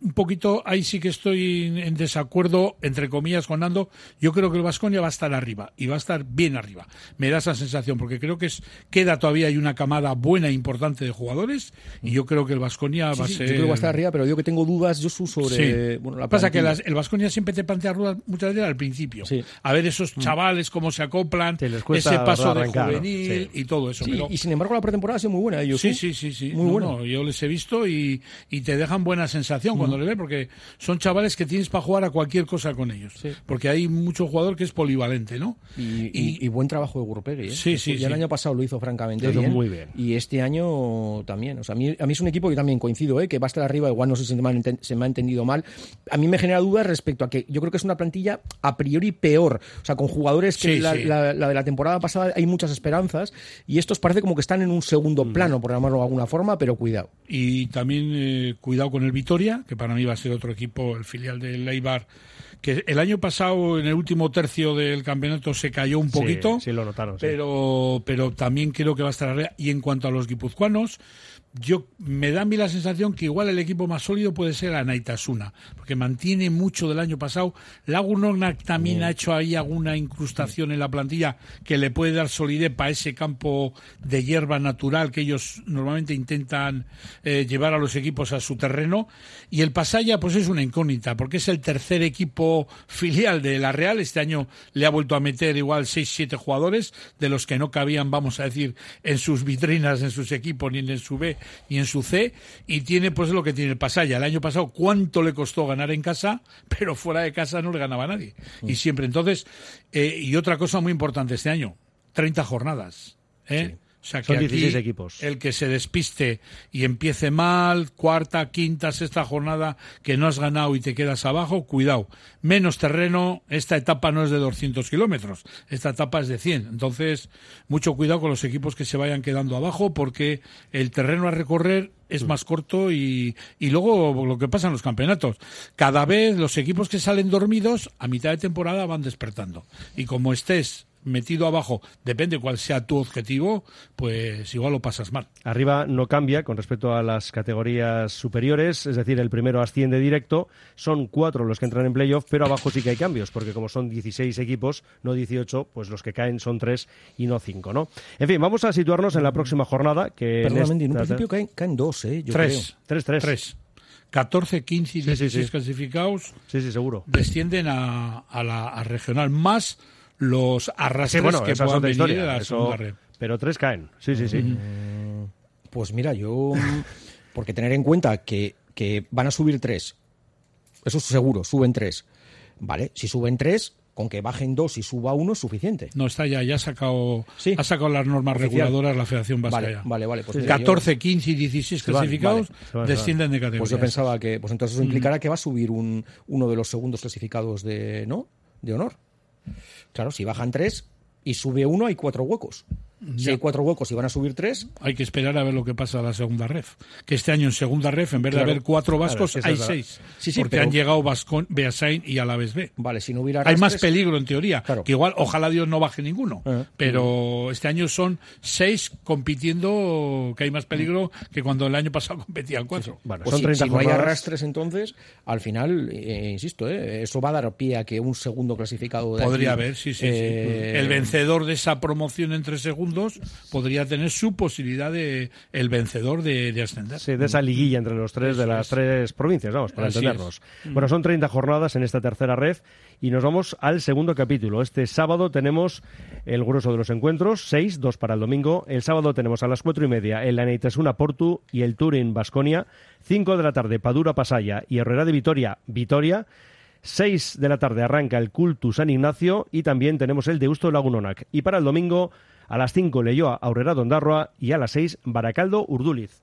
un poquito ahí sí que estoy en desacuerdo entre comillas con Nando. Yo creo que el Vasconia va a estar arriba y va a estar bien arriba. Me da esa sensación porque creo que es queda todavía hay una camada buena e importante de jugadores y yo creo que el Vasconia sí, va sí, a ser Yo creo que va a estar arriba, pero yo que tengo dudas yo sobre sí. bueno, la pasa que las, el Vasconia siempre te plantea dudas muchas veces al principio. A ver esos chavales cómo se acoplan, ese paso de juvenil y todo eso. Pero... y sin embargo la pretemporada ha sido muy buena ellos. Sí, sí, sí, sí. Muy no, buena. No, yo les he visto y, y te dejan buena sensación cuando porque son chavales que tienes para jugar a cualquier cosa con ellos. Sí. Porque hay mucho jugador que es polivalente, ¿no? Y, y, y buen trabajo de Gurpegui, ¿eh? Sí, sí, ya sí. el año pasado lo hizo francamente bien. muy bien. Y este año también. O sea, a mí, a mí es un equipo que también coincido, ¿eh? Que va a estar arriba, igual no sé si se me, ha, se me ha entendido mal. A mí me genera dudas respecto a que yo creo que es una plantilla a priori peor. O sea, con jugadores que Sí, la, sí. La, la de la temporada pasada hay muchas esperanzas y estos parece como que están en un segundo Mm. plano, por llamarlo de alguna forma, pero cuidado. Y también eh, cuidado con el Vitoria, que para mí va a ser otro equipo, el filial del Eibar, que el año pasado en el último tercio del campeonato se cayó un poquito. Sí, sí lo notaron. sí. Pero, pero también creo que va a estar arriba. Y en cuanto a los guipuzcoanos, yo me da a mí la sensación que igual el equipo más sólido puede ser Anaitasuna, porque mantiene mucho del año pasado. Lagunonac también ha hecho ahí alguna incrustación en la plantilla que le puede dar solidez para ese campo de hierba natural que ellos normalmente intentan eh, llevar a los equipos a su terreno. Y el Pasaya, pues es una incógnita, porque es el tercer equipo filial de la Real. Este año le ha vuelto a meter igual 6-7 jugadores, de los que no cabían, vamos a decir, en sus vitrinas, en sus equipos, ni en su B y en su C, y tiene pues lo que tiene el Pasaya. El año pasado, ¿cuánto le costó ganar en casa? Pero fuera de casa no le ganaba a nadie. Y siempre. Entonces, eh, y otra cosa muy importante este año, 30 jornadas. ¿eh? O sea que Son aquí 16 equipos. el que se despiste y empiece mal, cuarta, quinta, sexta jornada, que no has ganado y te quedas abajo, cuidado. Menos terreno, esta etapa no es de 200 kilómetros, esta etapa es de 100. Entonces, mucho cuidado con los equipos que se vayan quedando abajo, porque el terreno a recorrer es más corto y, y luego lo que pasa en los campeonatos. Cada vez los equipos que salen dormidos a mitad de temporada van despertando. Y como estés metido abajo, depende cuál sea tu objetivo, pues igual lo pasas mal. Arriba no cambia con respecto a las categorías superiores, es decir, el primero asciende directo, son cuatro los que entran en playoff, pero abajo sí que hay cambios, porque como son 16 equipos, no 18, pues los que caen son tres y no cinco, ¿no? En fin, vamos a situarnos en la próxima jornada, que... En Mendy, en un principio caen, caen dos, ¿eh? Yo Tres. Tres, tres. Tres. 14, 15 y Sí, sí, 16 sí. clasificados Sí, sí, seguro. descienden a, a la a regional, más los arrastres Sí, bueno, que puedan venir de historia. la eso- segunda red. Pero tres caen, sí, sí, sí. Pues mira, yo. mm, Porque tener en cuenta que, que van a subir tres. Eso es seguro, suben tres. Vale, si suben tres, con que bajen dos y suba uno es suficiente. No está ya, ya ha sacado, Sí. ha sacado las normas Oficial. reguladoras la Federación Vasca Vale, ya. vale, vale. Pues mira, yo- 14, 15 y 16 Se van, clasificados vale, se van, se van. descienden de categoría. Pues yo pensaba que, pues entonces eso implicará que va a subir un, uno de los segundos clasificados de, ¿no? De honor. Claro, si bajan tres y sube uno, hay cuatro huecos. Si hay cuatro huecos y van a subir tres, Hay que esperar a ver lo que pasa a la segunda ref. Que este año en segunda ref, en vez Claro. de haber cuatro vascos, Claro, hay seis. Sí, sí, porque pero- han llegado Vascon, Beasain y Alaves B. vale, si no hubiera Hay más peligro en teoría. Claro. Que igual, ojalá Dios no baje ninguno. Eh. Pero este año son seis compitiendo, que hay más peligro que cuando el año pasado competían cuatro. Bueno, Pues son si, 30 si no hay arrastres, entonces, al final, eh, insisto, eh, eso va a dar pie a que un segundo clasificado de Podría aquí, haber, sí, sí, eh, sí. El vencedor de esa promoción en tres segundos podría tener su posibilidad de el vencedor de, de ascender. Sí, de esa liguilla entre los tres de las es. tres provincias, vamos, para Así entendernos. Bueno, son 30 jornadas en esta tercera red y nos vamos al segundo capítulo. Este sábado tenemos el grueso de los encuentros, seis, dos para el domingo. El sábado tenemos a las cuatro y media el Aneitasuna Portu y el Turin Basconia. Cinco de la tarde Padura Pasaya y Herrera de Vitoria, Vitoria. 6 de la tarde arranca el Cultu San Ignacio y también tenemos el Deusto Lagunonac. Y para el domingo, a las 5 Leyoa Aurrera Dondarroa y a las 6 Baracaldo Urduliz.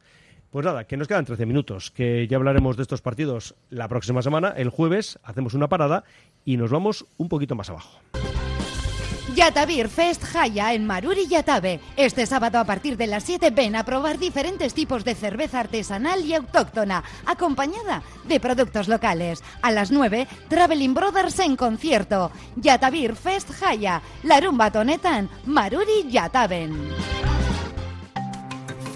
Pues nada, que nos quedan 13 minutos, que ya hablaremos de estos partidos la próxima semana. El jueves hacemos una parada y nos vamos un poquito más abajo. Yatavir Fest Jaya en Maruri Yatabe. Este sábado a partir de las 7 ven a probar diferentes tipos de cerveza artesanal y autóctona, acompañada de productos locales. A las 9, Traveling Brothers en concierto. Yatavir Fest Jaya, Larumba Tonetan, Maruri Yataben.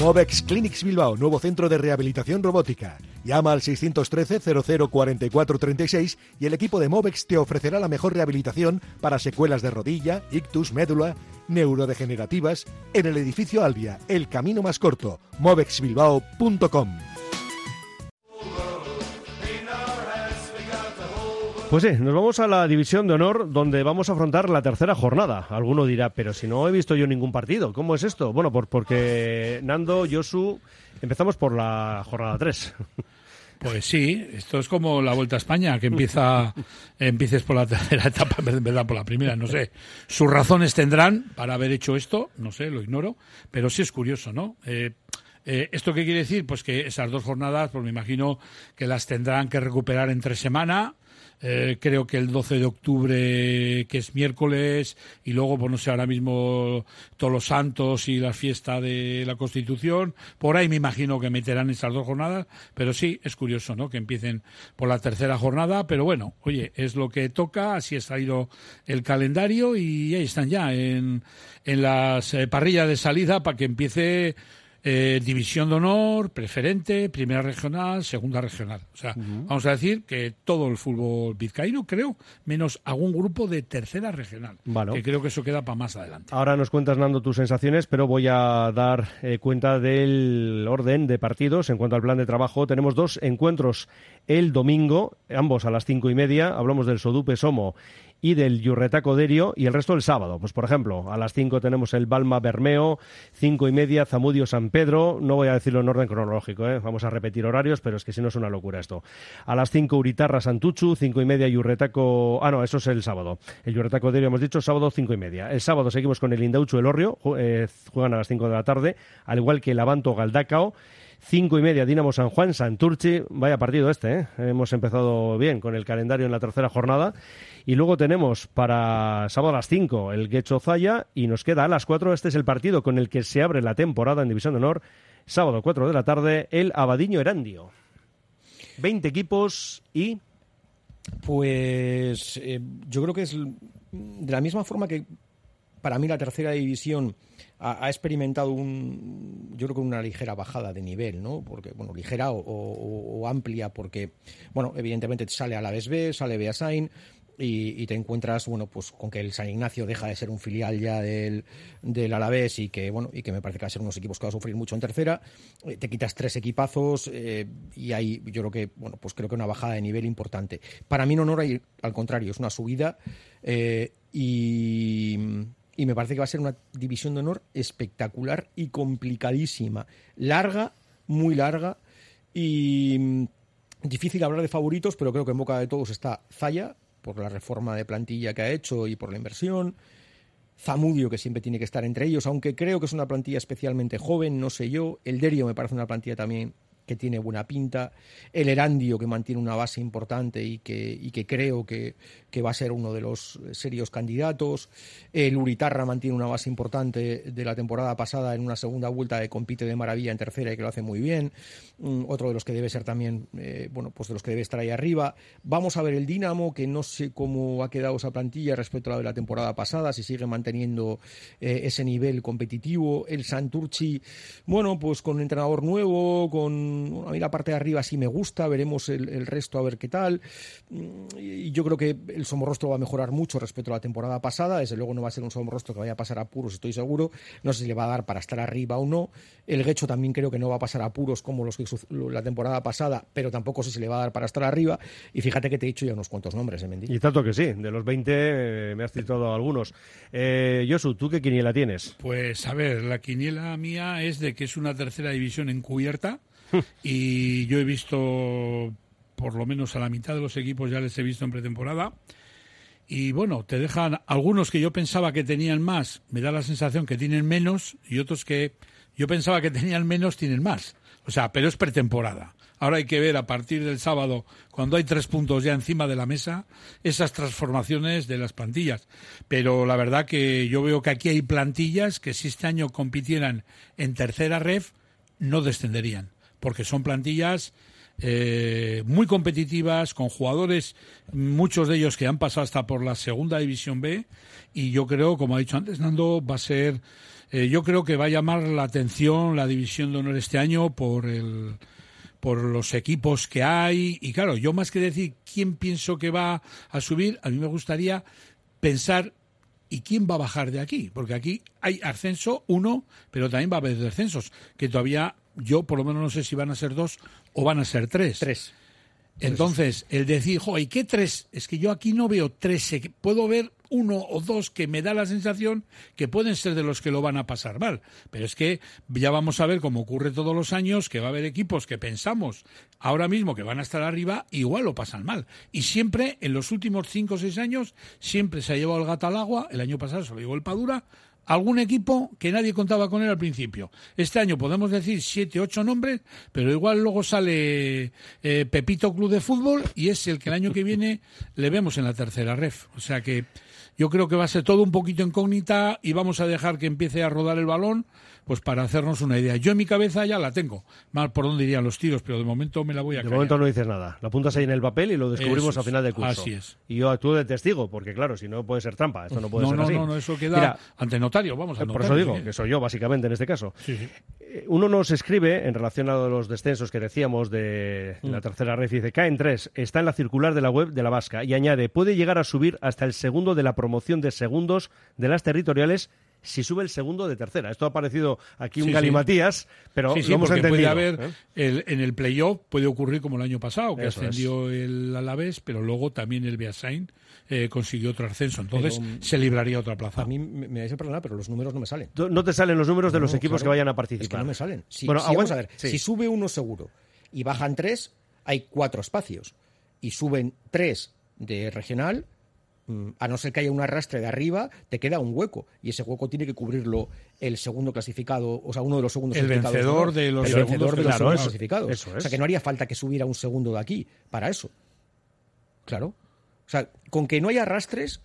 Movex Clinics Bilbao, nuevo centro de rehabilitación robótica. Llama al 613 0044 36 y el equipo de Movex te ofrecerá la mejor rehabilitación para secuelas de rodilla, ictus, médula, neurodegenerativas en el edificio Albia, el camino más corto, movexbilbao.com. Pues sí, nos vamos a la división de honor donde vamos a afrontar la tercera jornada. Alguno dirá, pero si no he visto yo ningún partido, ¿cómo es esto? Bueno, por, porque Nando, Josu, empezamos por la jornada 3. Pues sí, esto es como la Vuelta a España, que empieza, empieces por la tercera etapa en verdad por la primera, no sé. Sus razones tendrán para haber hecho esto, no sé, lo ignoro, pero sí es curioso, ¿no? Eh, eh, ¿Esto qué quiere decir? Pues que esas dos jornadas, pues me imagino que las tendrán que recuperar entre semana, eh, creo que el 12 de octubre, que es miércoles, y luego, pues no sé, ahora mismo todos los santos y la fiesta de la Constitución. Por ahí me imagino que meterán esas dos jornadas, pero sí, es curioso, ¿no? Que empiecen por la tercera jornada, pero bueno, oye, es lo que toca, así ha salido el calendario y ahí están ya en, en las eh, parrillas de salida para que empiece eh, división de honor, preferente, primera regional, segunda regional. O sea, vamos a decir que todo el fútbol vizcaíno, creo, menos algún grupo de tercera regional. Que creo que eso queda para más adelante. Ahora nos cuentas, Nando, tus sensaciones, pero voy a dar eh, cuenta del orden de partidos. En cuanto al plan de trabajo, tenemos dos encuentros el domingo, ambos a las cinco y media. Hablamos del Sodupe Somo y del Yurretaco Derio y el resto el sábado. Pues por ejemplo, a las 5 tenemos el Balma Bermeo, cinco y media Zamudio San Pedro, no voy a decirlo en orden cronológico, ¿eh? vamos a repetir horarios, pero es que si no es una locura esto. A las 5 Uritarra Santuchu, cinco y media Yurretaco, ah no, eso es el sábado. El Yurretaco Derio hemos dicho sábado cinco y media. El sábado seguimos con el Indauchu El Orrio, eh, juegan a las 5 de la tarde, al igual que el Avanto Galdacao. Cinco y media, Dinamo San Juan, Santurchi. Vaya partido este, ¿eh? Hemos empezado bien con el calendario en la tercera jornada. Y luego tenemos para sábado a las 5 el Guecho Zaya y nos queda a las 4. Este es el partido con el que se abre la temporada en División de Honor. Sábado 4 de la tarde, el Abadiño Erandio. 20 equipos y. Pues eh, yo creo que es de la misma forma que para mí la tercera división ha, experimentado un, yo creo que una ligera bajada de nivel, ¿no? Porque, bueno, ligera o, amplia, porque, bueno, evidentemente sale a la B, sale Beasain, y, te encuentras bueno pues con que el San Ignacio deja de ser un filial ya del, del Alavés y que bueno y que me parece que va a ser unos equipos que va a sufrir mucho en tercera eh, te quitas tres equipazos eh, y ahí yo creo que bueno pues creo que una bajada de nivel importante para mí no no al contrario es una subida eh, y y me parece que va a ser una división de honor espectacular y complicadísima. Larga, muy larga y mm, difícil hablar de favoritos, pero creo que en boca de todos está Zaya, por la reforma de plantilla que ha hecho y por la inversión. Zamudio, que siempre tiene que estar entre ellos, aunque creo que es una plantilla especialmente joven, no sé yo. El Derio me parece una plantilla también que tiene buena pinta, el Erandio que mantiene una base importante y que, y que creo que, que, va a ser uno de los serios candidatos, el Uritarra mantiene una base importante de la temporada pasada en una segunda vuelta de compite de maravilla en tercera y que lo hace muy bien, mm, otro de los que debe ser también, eh, bueno, pues de los que debe estar ahí arriba. Vamos a ver el Dinamo, que no sé cómo ha quedado esa plantilla respecto a la de la temporada pasada, si sigue manteniendo eh, ese nivel competitivo, el Santurchi, bueno, pues con entrenador nuevo, con a mí la parte de arriba sí me gusta, veremos el, resto a ver qué tal. Mm, y yo creo que el Somorrostro va a mejorar mucho respecto a la temporada pasada, desde luego no va a ser un Somorrostro que vaya a pasar a puros, estoy seguro, no sé si le va a dar para estar arriba o no. El Guecho también creo que no va a pasar a puros como los que la temporada pasada, pero tampoco sé si le va a dar para estar arriba. Y fíjate que te he dicho ya unos cuantos nombres, ¿eh, Y tanto que sí, de los 20 eh, me has citado algunos. Eh, Josu, ¿tú qué quiniela tienes? Pues a ver, la quiniela mía es de que es una tercera división encubierta y yo he visto por lo menos a la mitad de los equipos ya les he visto en pretemporada. Y bueno, te dejan algunos que yo pensaba que tenían más, me da la sensación que tienen menos, y otros que yo pensaba que tenían menos, tienen más. O sea, pero es pretemporada. Ahora hay que ver a partir del sábado, cuando hay tres puntos ya encima de la mesa, esas transformaciones de las plantillas. Pero la verdad que yo veo que aquí hay plantillas que si este año compitieran en tercera ref, no descenderían porque son plantillas eh, muy competitivas, con jugadores, muchos de ellos que han pasado hasta por la segunda división B, y yo creo, como ha dicho antes Nando, va a ser, eh, yo creo que va a llamar la atención la división de honor este año por el por los equipos que hay y claro, yo más que decir quién pienso que va a subir, a mí me gustaría pensar ¿Y quién va a bajar de aquí? Porque aquí hay ascenso, uno, pero también va a haber descensos, que todavía yo por lo menos no sé si van a ser dos o van a ser tres. Tres. Entonces, el decir, jo, ¿y qué tres? Es que yo aquí no veo tres, puedo ver uno o dos que me da la sensación que pueden ser de los que lo van a pasar mal. Pero es que ya vamos a ver, como ocurre todos los años, que va a haber equipos que pensamos ahora mismo que van a estar arriba, igual lo pasan mal. Y siempre, en los últimos cinco o seis años, siempre se ha llevado el gato al agua. El año pasado se lo llevó el Padura algún equipo que nadie contaba con él al principio. Este año podemos decir siete, ocho nombres, pero igual luego sale eh, Pepito Club de Fútbol y es el que el año que viene le vemos en la tercera ref. O sea que yo creo que va a ser todo un poquito incógnita y vamos a dejar que empiece a rodar el balón pues para hacernos una idea. Yo en mi cabeza ya la tengo, mal por dónde irían los tiros, pero de momento me la voy a De momento no dices nada, lo apuntas ahí en el papel y lo descubrimos Eso a final del curso. así es. Y yo actúo de testigo, porque claro, si no puede ser trampa, esto no puede no, ser no, así. no, no, eso queda Mira, ante notario, vamos a eh, por notario, eso digo, sí. que soy yo básicamente en este caso. Sí, sí. Eh, Uno nos escribe en relación a los descensos que decíamos de Mm. la tercera red, dice, caen tres, está en la circular de la web de la Vasca y añade, puede llegar a subir hasta el segundo de la promoción de segundos de las territoriales si sube el segundo de tercera. Esto ha parecido aquí un Sí, sí. galimatías, pero sí, lo hemos entendido. puede haber ¿eh? el- en el playoff puede ocurrir como el año pasado que Eso ascendió el Alavés pero luego también el Beasain eh, consiguió otro ascenso entonces Pero, se libraría otra plaza A mí me, me vais a perdonar, pero los números no me salen. No te salen los números de los equipos claro. que vayan a Es que participar. no me salen. Si, Bueno, si vamos a ver, si sube uno seguro y bajan tres, hay cuatro espacios. Y suben tres de regional, mm, a no ser que haya un arrastre de arriba, te queda un hueco. Y ese hueco tiene que cubrirlo el segundo clasificado, o sea, uno de los segundos El clasificados. vencedor de los el segundos vencedor de los claro, segundos eso- clasificados. eso O es. sea, que no haría falta que subiera un segundo de aquí para eso. Claro. O sea, con que no haya arrastres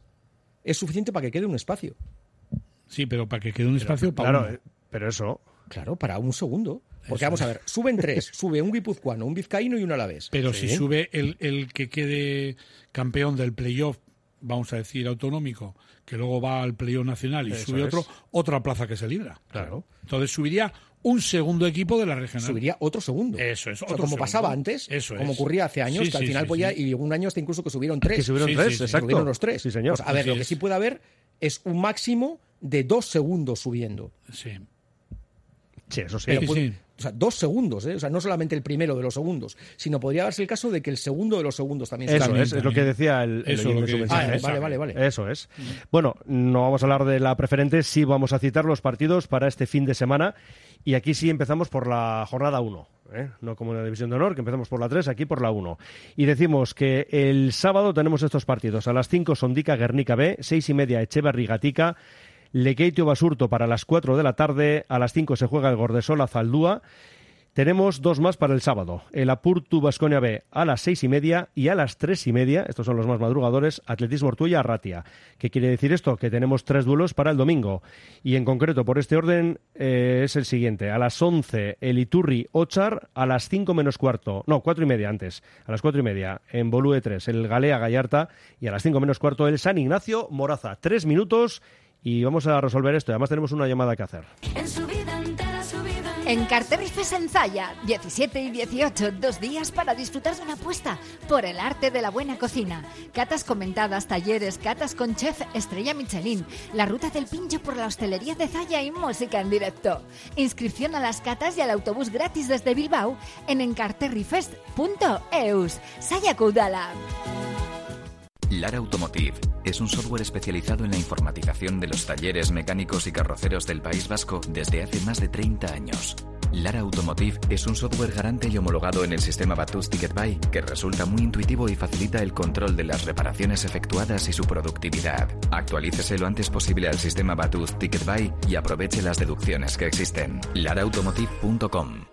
es suficiente para que quede un espacio. sí pero para que quede un espacio para Claro, uno. eh, pero eso... Claro, para un segundo. Porque Eso vamos a ver, suben tres, sube un guipuzcoano, un vizcaíno y un alavés. pero Sí. si sube el, el que quede campeón del playoff vamos a decir autonómico que luego va al playoff nacional y Eso sube es. otro otra plaza que se libra Claro. entonces subiría un segundo equipo de la regional subiría otro segundo. Eso es, O sea, otro como segundo. pasaba antes, Eso como es. ocurría hace años, Sí, que al sí, final sí, podía, sí. y un año hasta incluso que subieron tres. Que subieron Sí, tres, sí, sí. exacto. Subieron los tres. Sí, señor. Pues, a ver, Así lo que es. sí puede haber es un máximo de dos segundos subiendo. sí Sí, eso sí. Pero Sí, puede- sí. O sea, dos segundos, ¿eh? O sea, no solamente el primero de los segundos, sino podría darse el caso de que el segundo de los segundos también Eso subiera. es, es lo también. que decía el, oyente su mensaje. Ah, vale, vale, vale. Eso es. Bueno, no vamos a hablar de la preferente, sí vamos a citar los partidos para este fin de semana. Y aquí sí empezamos por la jornada 1, ¿eh? no como en la División de Honor, que empezamos por la 3, aquí por la 1. Y decimos que el sábado tenemos estos partidos. A las 5 Sondica Guernica B, 6 y media Echeverri Gatica, Lequeitio Basurto para las 4 de la tarde, a las 5 se juega el Gordesola Zaldúa. Tenemos dos más para el sábado. El Apurtu Basconia B a las seis y media y a las tres y media, estos son los más madrugadores, Atletismo Ortuella Arratia. ¿Qué quiere decir esto? Que tenemos tres duelos para el domingo. Y en concreto, por este orden, eh, es el siguiente. A las 11, el Iturri Ochar, a las 5 menos cuarto, no, cuatro y media antes, a las cuatro y media, en Bolúe 3, el Galea Gallarta, y a las 5 menos cuarto, el San Ignacio Moraza. Tres minutos y vamos a resolver esto. Además, tenemos una llamada que hacer. En su vida entera, su vida En Zaya, 17 y 18, dos días para disfrutar de una apuesta por el arte de la buena cocina. Catas comentadas, talleres, catas con chef Estrella Michelin, la ruta del pincho por la hostelería de Zaya y música en directo. Inscripción a las catas y al autobús gratis desde Bilbao en encarterrifest.eus. Saya Kudala. Lara Automotive es un software especializado en la informatización de los talleres mecánicos y carroceros del País Vasco desde hace más de 30 años. Lara Automotive es un software garante y homologado en el sistema Batus Ticket Buy que resulta muy intuitivo y facilita el control de las reparaciones efectuadas y su productividad. Actualícese lo antes posible al sistema Batus Ticket Buy y aproveche las deducciones que existen. laraautomotive.com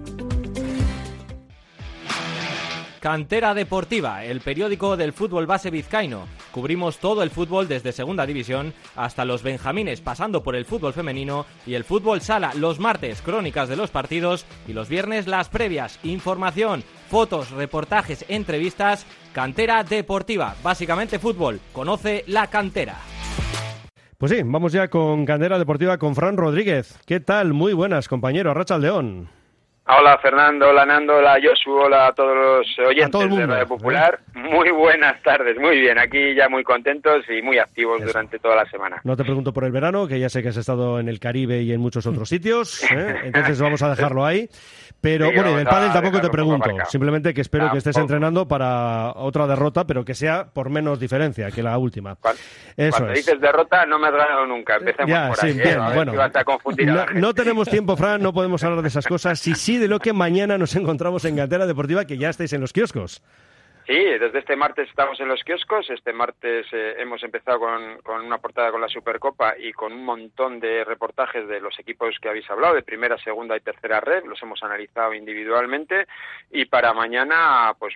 Cantera Deportiva, el periódico del fútbol base vizcaíno. Cubrimos todo el fútbol desde Segunda División hasta los Benjamines, pasando por el fútbol femenino y el fútbol sala. Los martes, crónicas de los partidos y los viernes, las previas. Información, fotos, reportajes, entrevistas. Cantera Deportiva, básicamente fútbol. Conoce la cantera. Pues sí, vamos ya con Candela Deportiva con Fran Rodríguez. ¿Qué tal? Muy buenas, compañero. Racha León. Hola Fernando, hola Nando, hola Josu, hola a todos los oyentes todo de Radio Popular. Muy buenas tardes, muy bien, aquí ya muy contentos y muy activos durante toda la semana. No te pregunto por el verano, que ya sé que has estado en el Caribe y en muchos otros sitios, ¿eh? entonces vamos a dejarlo ahí. Pero Sí, bueno, del pádel tampoco te pregunto, simplemente que espero que estés entrenando para otra derrota, pero que sea por menos diferencia que la última. Eso Cuando es. dices derrota no me has ganado nunca, empecemos Ya, por sí, ahí. ¿eh? bien, ver bueno. si No, no tenemos tiempo, Fran, no podemos hablar de esas cosas. Sí, sí, de lo que mañana nos encontramos en Cantera Deportiva, que ya estáis en los kioscos. Sí, desde este martes estamos en los kioscos. Este martes eh, hemos empezado con, una portada con la Supercopa y con un montón de reportajes de los equipos que habéis hablado, de primera, segunda y tercera red. Los hemos analizado individualmente. Y para mañana, pues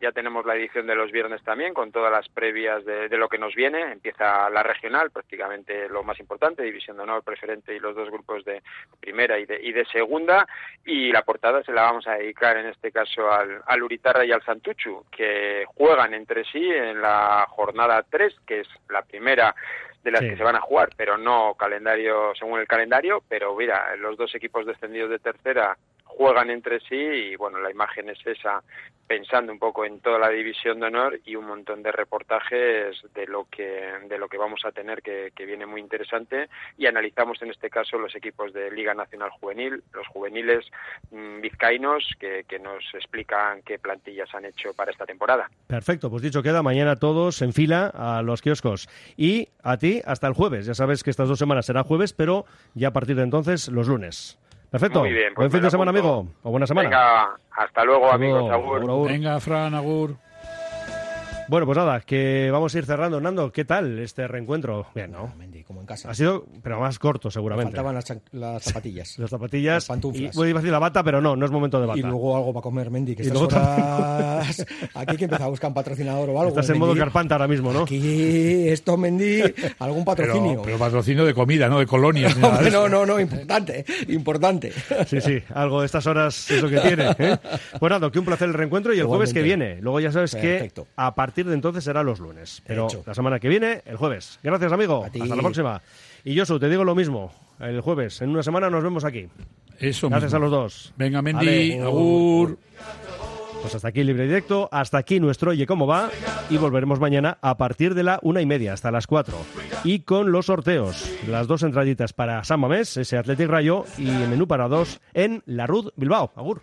ya tenemos la edición de los viernes también, con todas las previas de, de lo que nos viene. Empieza la regional, prácticamente lo más importante, división de honor, preferente y los dos grupos de primera y de, y de segunda. Y la portada se la vamos a dedicar en este caso al, al Uritarra y al Santuchu, que juegan entre sí en la jornada 3, que es la primera de las Sí. que se van a jugar, pero no calendario según el calendario, pero mira, los dos equipos descendidos de tercera juegan entre sí y bueno, la imagen es esa pensando un poco en toda la división de honor y un montón de reportajes de lo que de lo que vamos a tener que, que viene muy interesante y analizamos en este caso los equipos de Liga Nacional Juvenil, los juveniles mm, vizcaínos que, que nos explican qué plantillas han hecho para esta temporada. Perfecto, pues dicho queda, mañana todos en fila a los kioscos. Y a ti hasta el jueves. Ya sabes que estas dos semanas será jueves, pero ya a partir de entonces los lunes. Perfecto. Muy bien, pues Buen fin de semana, apunto. amigo. O buena semana. Venga, hasta luego Hasta amigos, luego. agur. Agur, agur. Venga, Fran, Agur. Bueno, pues nada, que vamos a ir cerrando. Nando, ¿qué tal este reencuentro? Bien, ¿no? como en casa. Ha sido, pero más corto seguramente. Faltaban las, zapatillas. Las zapatillas. Las pantuflas. Y, voy a decir la bata, pero no, no es momento de bata. Y luego algo para comer, Mendy, que Y estas luego horas... Aquí hay que empezar a buscar un patrocinador o algo. Estás en modo Mendy. carpanta ahora mismo, ¿no? Aquí, esto, Mendy, algún patrocinio. Pero, pero patrocinio de comida, no de colonias. no, no, no, importante, importante. Sí, sí, algo de estas horas es lo que tiene. ¿eh? Bueno, Nando, que un placer el reencuentro y el jueves que viene. Luego ya sabes Perfecto. que a partir de entonces será los lunes. Pero Hecho. la semana que viene, el jueves. Gracias, amigo. ti. Hasta la próxima. Y Josu, te digo lo mismo. El jueves, en una semana nos vemos aquí. Eso Gracias mismo. a los dos. Venga, Mendy. Agur. Pues hasta aquí libre directo, hasta aquí nuestro Oye Cómo Va y volveremos mañana a partir de la una y media hasta las cuatro. Y con los sorteos, las dos entraditas para San Mamés, ese Athletic Rayo y el menú para dos en La Rud Bilbao. Agur.